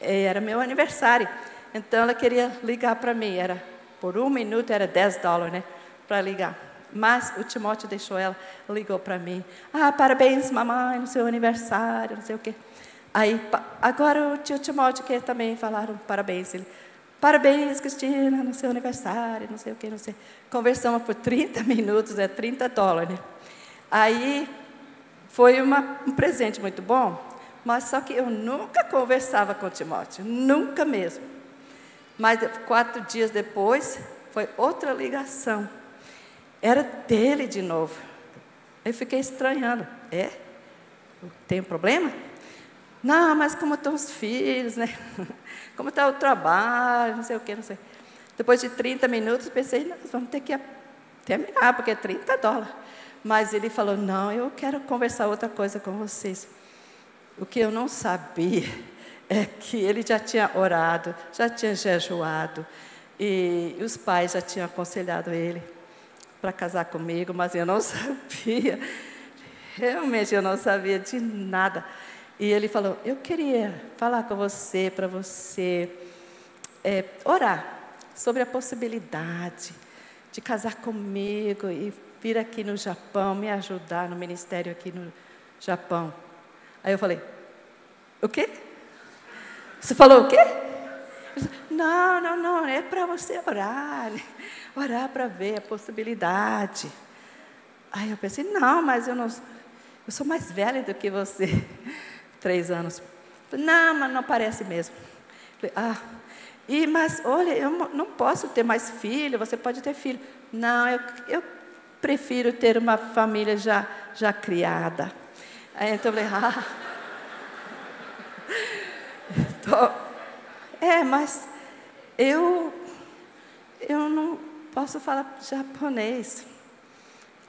era meu aniversário. Então ela queria ligar para mim, era por um minuto era 10 dólares, né, para ligar. Mas o Timóteo deixou ela, ligou para mim. Ah, parabéns, mamãe, no seu aniversário, não sei o quê. Aí, agora o tio Timóteo quer também falaram parabéns. Ele, parabéns, Cristina, no seu aniversário, não sei o quê, não sei. Conversamos por 30 minutos, é 30 dólares. Né? Aí, foi uma, um presente muito bom, mas só que eu nunca conversava com Timóteo, nunca mesmo. Mas quatro dias depois, foi outra ligação. Era dele de novo. Eu fiquei estranhando. É? Tem um problema? Não, mas como estão os filhos, né? Como está o trabalho, não sei o que, não sei. Depois de 30 minutos, pensei, nós vamos ter que terminar, porque é 30 dólares. Mas ele falou, não, eu quero conversar outra coisa com vocês. O que eu não sabia é que ele já tinha orado, já tinha jejuado, e os pais já tinham aconselhado ele para casar comigo, mas eu não sabia, realmente eu não sabia de nada. E ele falou: Eu queria falar com você, para você é, orar sobre a possibilidade de casar comigo e vir aqui no Japão, me ajudar no ministério aqui no Japão. Aí eu falei, o quê? Você falou o quê? Não, não, não, é para você orar, orar para ver a possibilidade. Aí eu pensei, não, mas eu não, eu sou mais velha do que você, três anos. Não, mas não parece mesmo. Ah, e, mas olha, eu não posso ter mais filho, você pode ter filho. Não, eu, eu prefiro ter uma família já, já criada. Aí então eu falei, ah. Tô, é, mas eu, eu não posso falar japonês.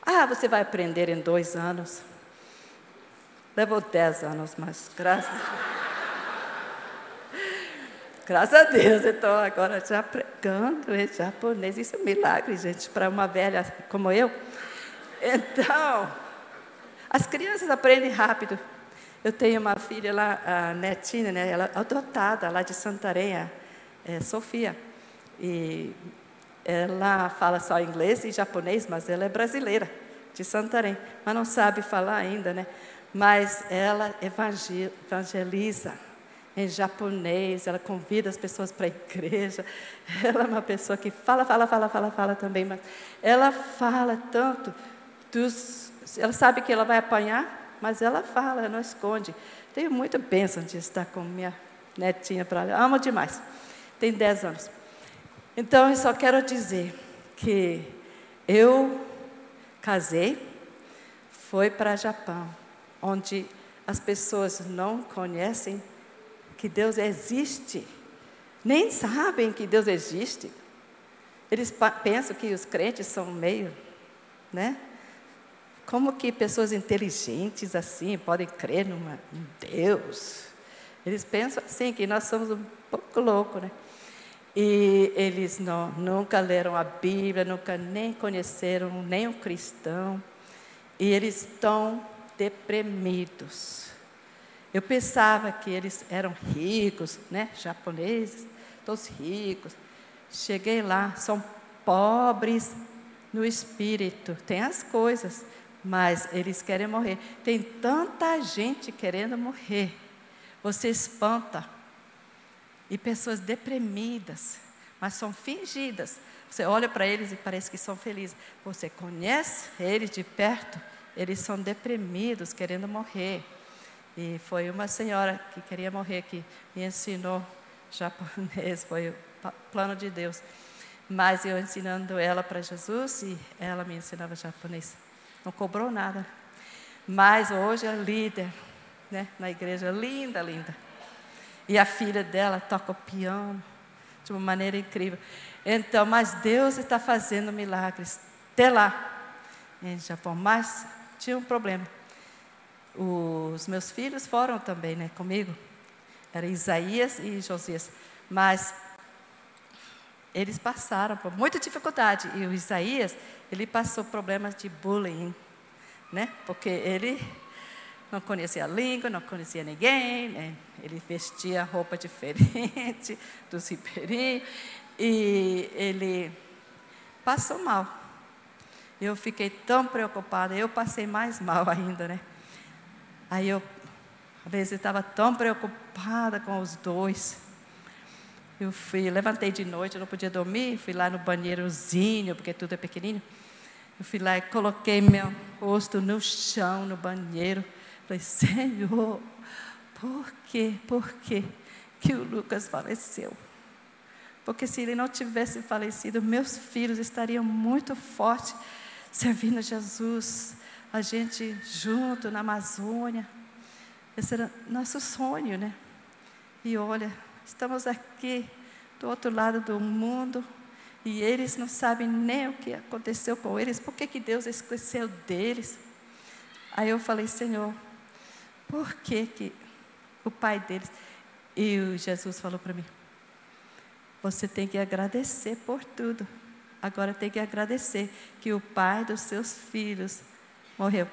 Ah, você vai aprender em dois anos. Levou dez anos, mas graças Graças a Deus, então agora já pregando em japonês. Isso é um milagre, gente, para uma velha como eu. Então, as crianças aprendem rápido. Eu tenho uma filha lá, a netinha, né, ela é adotada lá de Santarém, é Sofia. E ela fala só inglês e japonês, mas ela é brasileira, de Santarém. Mas não sabe falar ainda, né? Mas ela evangeliza em japonês, ela convida as pessoas para a igreja. Ela é uma pessoa que fala, fala, fala, fala, fala também, mas ela fala tanto dos ela sabe que ela vai apanhar, mas ela fala, ela não esconde. Tenho muita bênção de estar com minha netinha para lá. Amo demais. Tem 10 anos. Então, eu só quero dizer que eu casei, foi para Japão, onde as pessoas não conhecem que Deus existe, nem sabem que Deus existe. Eles pensam que os crentes são meio, né? Como que pessoas inteligentes assim podem crer em Deus? Eles pensam assim, que nós somos um pouco loucos, né? E eles não, nunca leram a Bíblia, nunca nem conheceram nem um cristão. E eles estão deprimidos. Eu pensava que eles eram ricos, né? Japoneses, todos ricos. Cheguei lá, são pobres no espírito. Tem as coisas, mas eles querem morrer. Tem tanta gente querendo morrer. Você espanta. E pessoas deprimidas, mas são fingidas. Você olha para eles e parece que são felizes. Você conhece eles de perto, eles são deprimidos, querendo morrer. E foi uma senhora que queria morrer que me ensinou japonês, foi o plano de Deus. Mas eu ensinando ela para Jesus e ela me ensinava japonês. Não cobrou nada. Mas hoje é líder né, na igreja, linda, linda. E a filha dela toca piano de uma maneira incrível. Então, mas Deus está fazendo milagres até lá em Japão. Mas tinha um problema. Os meus filhos foram também, né, comigo. Era Isaías e Josias. Mas eles passaram por muita dificuldade. E o Isaías, ele passou problemas de bullying, né? Porque ele não conhecia a língua, não conhecia ninguém, né? ele vestia roupa diferente dos ribeirinhos e ele passou mal. Eu fiquei tão preocupada, eu passei mais mal ainda, né? Aí eu, às vezes, estava tão preocupada com os dois. Eu fui, levantei de noite, eu não podia dormir, fui lá no banheirozinho, porque tudo é pequenininho. Eu fui lá e coloquei meu rosto no chão, no banheiro. Falei, Senhor, por quê? Por quê que o Lucas faleceu? Porque se ele não tivesse falecido, meus filhos estariam muito fortes servindo Jesus, a gente junto na Amazônia. Esse era nosso sonho, né? E olha, estamos aqui do outro lado do mundo e eles não sabem nem o que aconteceu com eles, por que, que Deus esqueceu deles? Aí eu falei, Senhor, por que, que o pai deles. E o Jesus falou para mim: Você tem que agradecer por tudo. Agora tem que agradecer que o pai dos seus filhos morreu.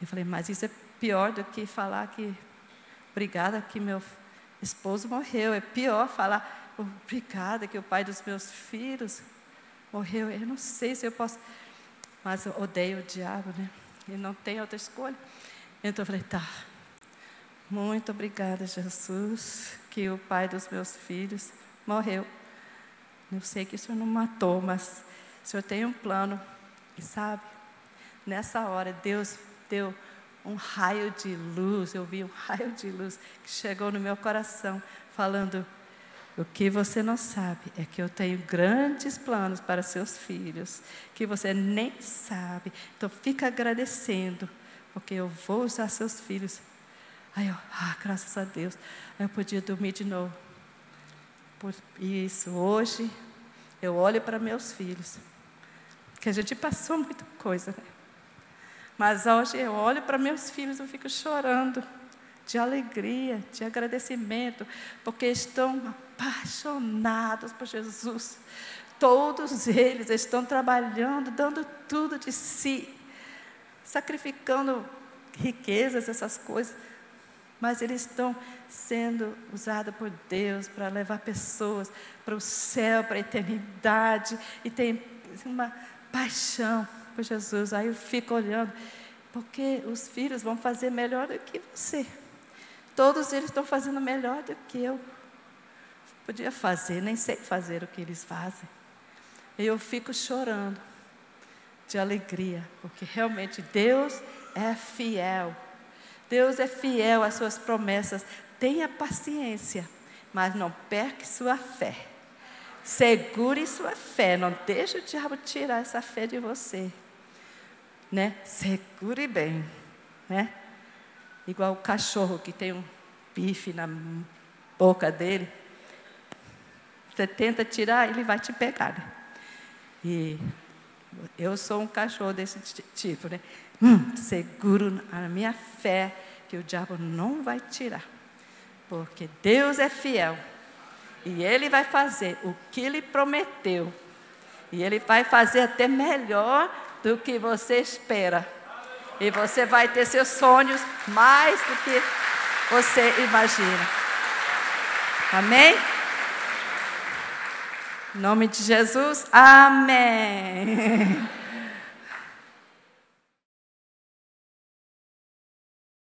Eu falei: Mas isso é pior do que falar que obrigada que meu esposo morreu. É pior falar obrigada que o pai dos meus filhos morreu. Eu não sei se eu posso, mas eu odeio o diabo, né? E não tem outra escolha. Então eu falei: Tá. Muito obrigada, Jesus, que o pai dos meus filhos morreu. Eu sei que o Senhor não matou, mas o Senhor tem um plano. E sabe, nessa hora, Deus deu um raio de luz. Eu vi um raio de luz que chegou no meu coração, falando: O que você não sabe é que eu tenho grandes planos para seus filhos, que você nem sabe. Então, fica agradecendo, porque eu vou usar seus filhos Aí eu, ah, graças a Deus. Eu podia dormir de novo. Por isso, hoje, eu olho para meus filhos. Que a gente passou muita coisa, né? Mas hoje eu olho para meus filhos e fico chorando de alegria, de agradecimento, porque estão apaixonados por Jesus. Todos eles estão trabalhando, dando tudo de si, sacrificando riquezas, essas coisas mas eles estão sendo usados por Deus para levar pessoas para o céu, para a eternidade, e tem uma paixão por Jesus. Aí eu fico olhando, porque os filhos vão fazer melhor do que você. Todos eles estão fazendo melhor do que eu. Podia fazer, nem sei fazer o que eles fazem. E eu fico chorando de alegria, porque realmente Deus é fiel. Deus é fiel às suas promessas. Tenha paciência, mas não perca sua fé. Segure sua fé, não deixe o diabo tirar essa fé de você. Né? Segure bem, né? Igual o cachorro que tem um bife na boca dele. Você tenta tirar, ele vai te pegar. Né? E eu sou um cachorro desse tipo, né? Hum, seguro a minha fé que o diabo não vai tirar. Porque Deus é fiel. E Ele vai fazer o que Ele prometeu. E Ele vai fazer até melhor do que você espera. E você vai ter seus sonhos mais do que você imagina. Amém? Em nome de Jesus, amém.